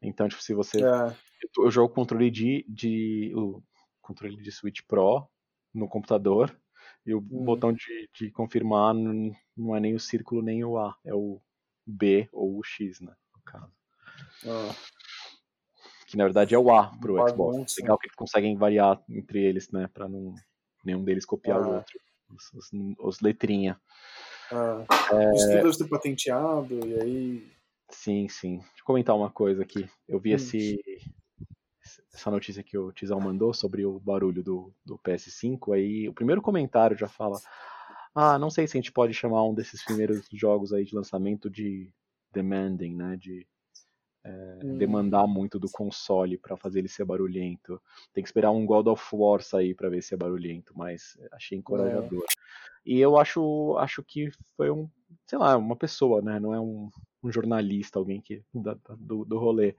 Então, tipo, se você. É, Eu jogo controle de, de. O controle de Switch Pro no computador. E o Hum. botão de, de confirmar n- não é nem o círculo nem o A, é o B ou o X, né? No caso. ó, Que na verdade é o A pro Xbox. Bagunça. Legal que eles conseguem variar entre eles, né? Pra não nenhum deles copiar o Ah. outro. Os, os, os letrinha. é. Tudo deve ser patenteado, e aí. Sim, sim. Deixa eu comentar uma coisa aqui. Eu vi Hum. esse, essa notícia que o Tizão mandou sobre o barulho do, do PS5. Aí o primeiro comentário já fala: Ah, não sei se a gente pode chamar um desses primeiros jogos aí de lançamento de demanding, né? De hum, demandar muito do console pra fazer ele ser barulhento. Tem que esperar um God of War sair pra ver se é barulhento, mas achei encorajador. E eu acho, acho que foi um, sei lá, uma pessoa, né? Não é um, um jornalista, alguém que da- do, do rolê.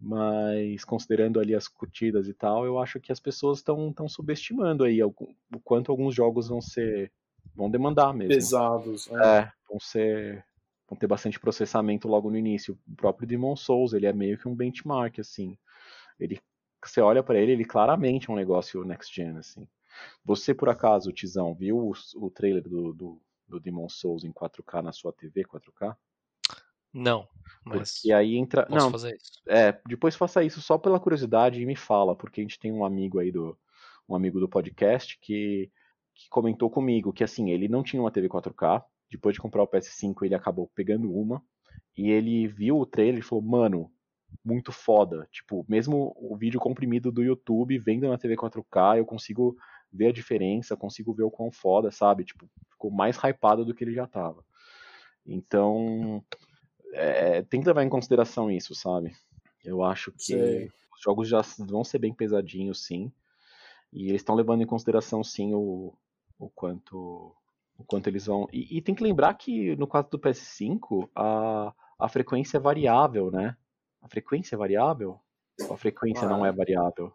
Mas considerando ali as curtidas e tal, eu acho que as pessoas estão tão subestimando aí algum- o quanto alguns jogos vão ser vão demandar mesmo. pesados. né? É, vão ser vão ter bastante processamento logo no início. O próprio Demon Souls, ele é meio que um benchmark, assim. Ele, você olha para ele, ele claramente é um negócio next gen, assim. Você, por acaso, Tizão, viu o, o trailer do, do, do Demon Souls em 4K na sua TV 4K? Não, mas E aí entra. Não, é, depois faça isso só pela curiosidade e me fala, porque a gente tem um amigo aí do. Um amigo do podcast que, que comentou comigo que assim, ele não tinha uma TV 4K. Depois de comprar o PS5, ele acabou pegando uma. E ele viu o trailer e falou, mano, muito foda. Tipo, mesmo o vídeo comprimido do YouTube vendo na TV 4K, eu consigo ver a diferença, consigo ver o quão foda, sabe? Tipo, ficou mais hypado do que ele já tava. Então, é, tem que levar em consideração isso, sabe? Eu acho que Sei. os jogos já vão ser bem pesadinhos, sim. E eles estão levando em consideração, sim, o, o quanto o quanto eles vão. E, e tem que lembrar que no caso do PS5, a, a frequência é variável, né? A frequência é variável? Ou a frequência não é variável?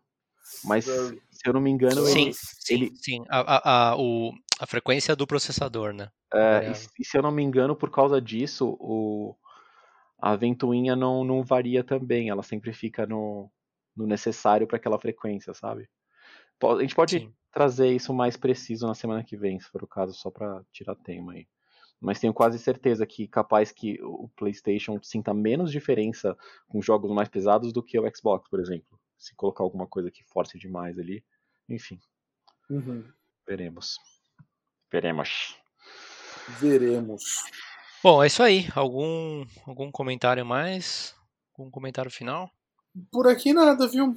Mas, se eu não me engano, Sim, ele, sim, ele- sim. A, a, a, o, a frequência do processador, né? É, e, e se eu não me engano, por causa disso, o, a ventoinha não, não varia também. Ela sempre fica no, no necessário para aquela frequência, sabe? A gente pode Sim. Trazer isso mais preciso na semana que vem, se for o caso, só para tirar tema aí. Mas tenho quase certeza que capaz que o PlayStation sinta menos diferença com jogos mais pesados do que o Xbox, por exemplo. Se colocar alguma coisa que force demais ali. Enfim, Uhum. veremos. Veremos. Veremos. Bom, é isso aí. Algum, algum comentário mais? Algum comentário final? Por aqui nada, viu?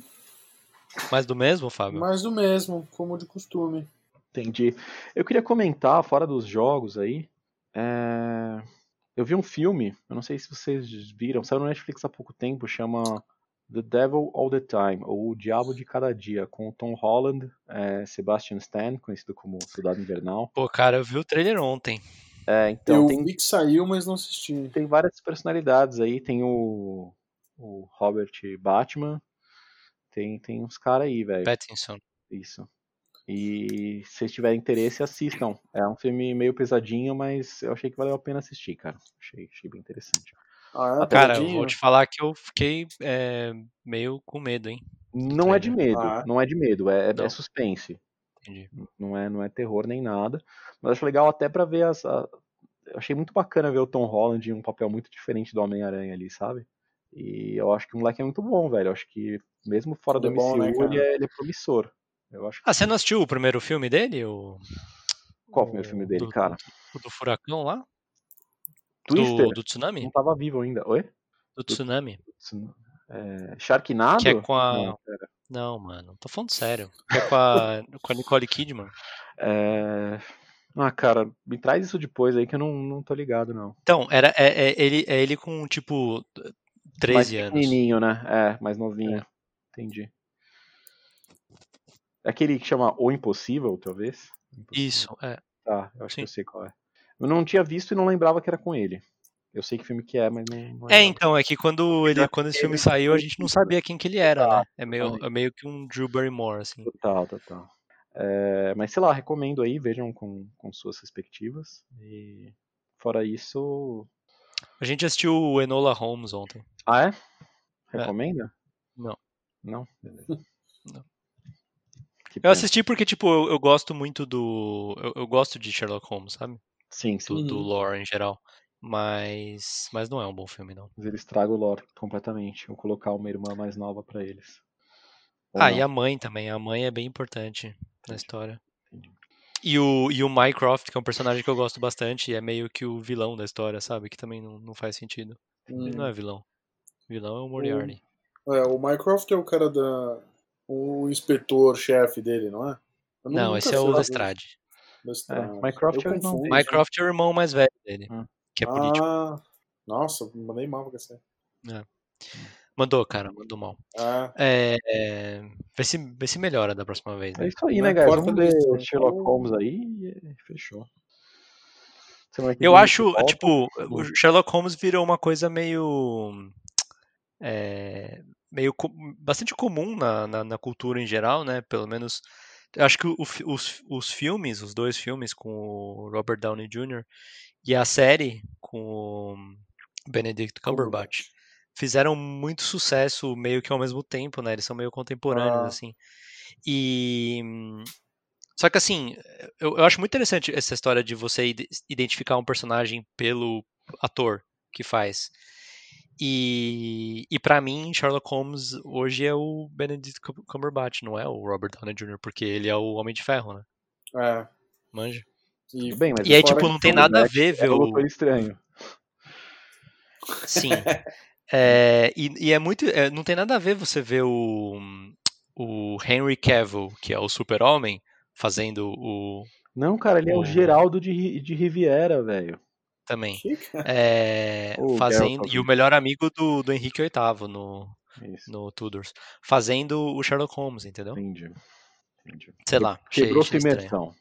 Mais do mesmo, Fábio? Mais do mesmo, como de costume. Entendi. Eu queria comentar, fora dos jogos aí, é, eu vi um filme, eu não sei se vocês viram, saiu no Netflix há pouco tempo, chama The Devil All the Time, ou O Diabo de Cada Dia, com o Tom Holland, é, Sebastian Stan, conhecido como Soldado Invernal. Pô, cara, eu vi o trailer ontem. É, então, eu tem, vi que saiu, mas não assisti. tem várias personalidades aí, tem o, o Robert Batman, tem, tem uns caras aí, velho. Pattinson. Isso. E se vocês tiverem interesse, assistam. É um filme meio pesadinho, mas eu achei que valeu a pena assistir, cara. Achei, achei bem interessante. Ah, é? Cara, eu vou te falar que eu fiquei é, meio com medo, hein? Não é de medo, Ah. não é de medo, é, é Não. suspense. Entendi. Não é, não é terror nem nada. Mas acho legal até pra ver as. a- Eu achei muito bacana ver o Tom Holland em um papel muito diferente do Homem-Aranha ali, sabe? E eu acho que o moleque é muito bom, velho. Eu acho que mesmo fora do Ele é bom, MCU, né, ele, é, ele é promissor. Eu acho que. Ah, você não assistiu o primeiro filme dele? O, Qual o filme dele, do- cara? o do furacão lá? Twister? Do, do tsunami? Não tava vivo ainda. Oi? Do tsunami. É, Sharknado? Que é com a. Não. Não, mano, tô falando sério. Que é com a, com a Nicole Kidman. É... Ah, cara, me traz isso depois aí que eu não, não tô ligado, não. Então, era, é, é ele, é ele com, tipo, 13 mais anos. pequenininho, né? É, mais novinho. Entendi. É aquele que chama O Impossível, talvez? Impossível. Isso, é. Tá, eu acho Sim. que eu sei qual é. Eu não tinha visto e não lembrava que era com ele. Eu sei que filme que é, mas não, não É, então, é que quando, ele, quando esse filme saiu, a gente não sabia quem que ele era, né? É meio, é meio que um Drew Barrymore, assim. Total, total. É, mas sei lá, recomendo aí, vejam com, com suas respectivas. E fora isso. A gente assistiu o Enola Holmes ontem. Ah, é? Recomenda? Não. Não? Beleza. Não. Que Eu pena. assisti porque, tipo, eu, eu gosto muito do. Eu, eu gosto de Sherlock Holmes, sabe? Sim, sim. Do, do lore em geral. Mas. Mas não é um bom filme, não. Mas eles tragam o lore completamente. Vou colocar uma irmã mais nova pra eles. Ou Ah, não. e a mãe também. A mãe é bem importante na história. E o, e o Mycroft, que é um personagem que eu gosto bastante, e é meio que o vilão da história, sabe? Que também não, não faz sentido. Ele não Hum. é vilão. Vilão é o Moriarty. É, o Mycroft é o cara da. O inspetor-chefe dele, não é? Eu Não, nunca esse é o. Lestrade. Lestrade. Mycroft Eu é o irmão confundo. dele. Mycroft é o irmão mais velho dele, Hum. que é político. Ah, nossa, mandei mal pra você. Mandou, cara, mandou mal. Ah, É, é, vê, se, vê se melhora da próxima vez, É né? isso aí, né, importa Vamos ver disso, Sherlock Holmes aí e fechou. Eu acho, volta. tipo, o Sherlock Holmes virou uma coisa meio. é, meio bastante comum na, na, na cultura em geral, né? Pelo menos eu acho que o- os, os filmes, os dois filmes com o Robert Downey Jr. e a série com o Benedict Cumberbatch fizeram muito sucesso meio que ao mesmo tempo, né? Eles são meio contemporâneos, Ah. assim. E. hum, Só que assim, eu, eu acho muito interessante essa história de você ide- identificar um personagem pelo ator que faz. E, e para mim, Sherlock Holmes hoje é o Benedict Cum- Cumberbatch, não é o Robert Downey Jr., porque ele é o Homem de Ferro, né? É. Manja. E, bem, mas E aí, tipo, não tem nada a ver ver é. Doutor Estranho. Sim. É, e, e é muito. é, não tem nada a ver você ver o, o Henry Cavill, que é o super-homem, fazendo o. Não, cara, ele é o O- Geraldo de, de Riviera, velho. Também. É, O fazendo, e o melhor amigo do, do Henrique VIII no, Isso, no Tudors. Fazendo o Sherlock Holmes, entendeu? entendi. entendi. Sei lá. Quebrou achei sua estranho. imersão.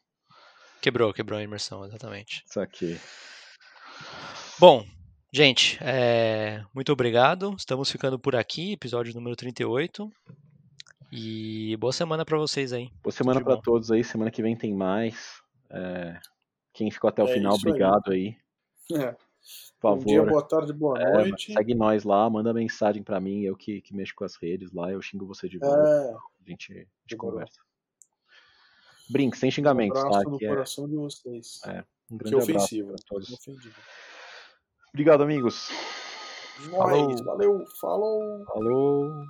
Quebrou, quebrou a imersão, exatamente. Isso aqui. Bom, gente, é, muito obrigado. Estamos ficando por aqui, episódio número 38. E boa semana pra vocês aí. Boa semana bom. todos aí. Semana que vem tem mais. É, Quem ficou até o É final, isso aí. obrigado aí. É. Por Bom dia, favor. boa tarde, boa É, noite. segue nós lá, manda mensagem pra mim, eu que, que mexo com as redes lá, eu xingo você de volta, É, a gente, a gente conversa. Brinque, sem um xingamentos, abraço tá? no Que é coração de vocês. É, um que grande abraço ofensivo. todos. Ofendido. Obrigado, amigos. Nós, valeu, falou. Falou.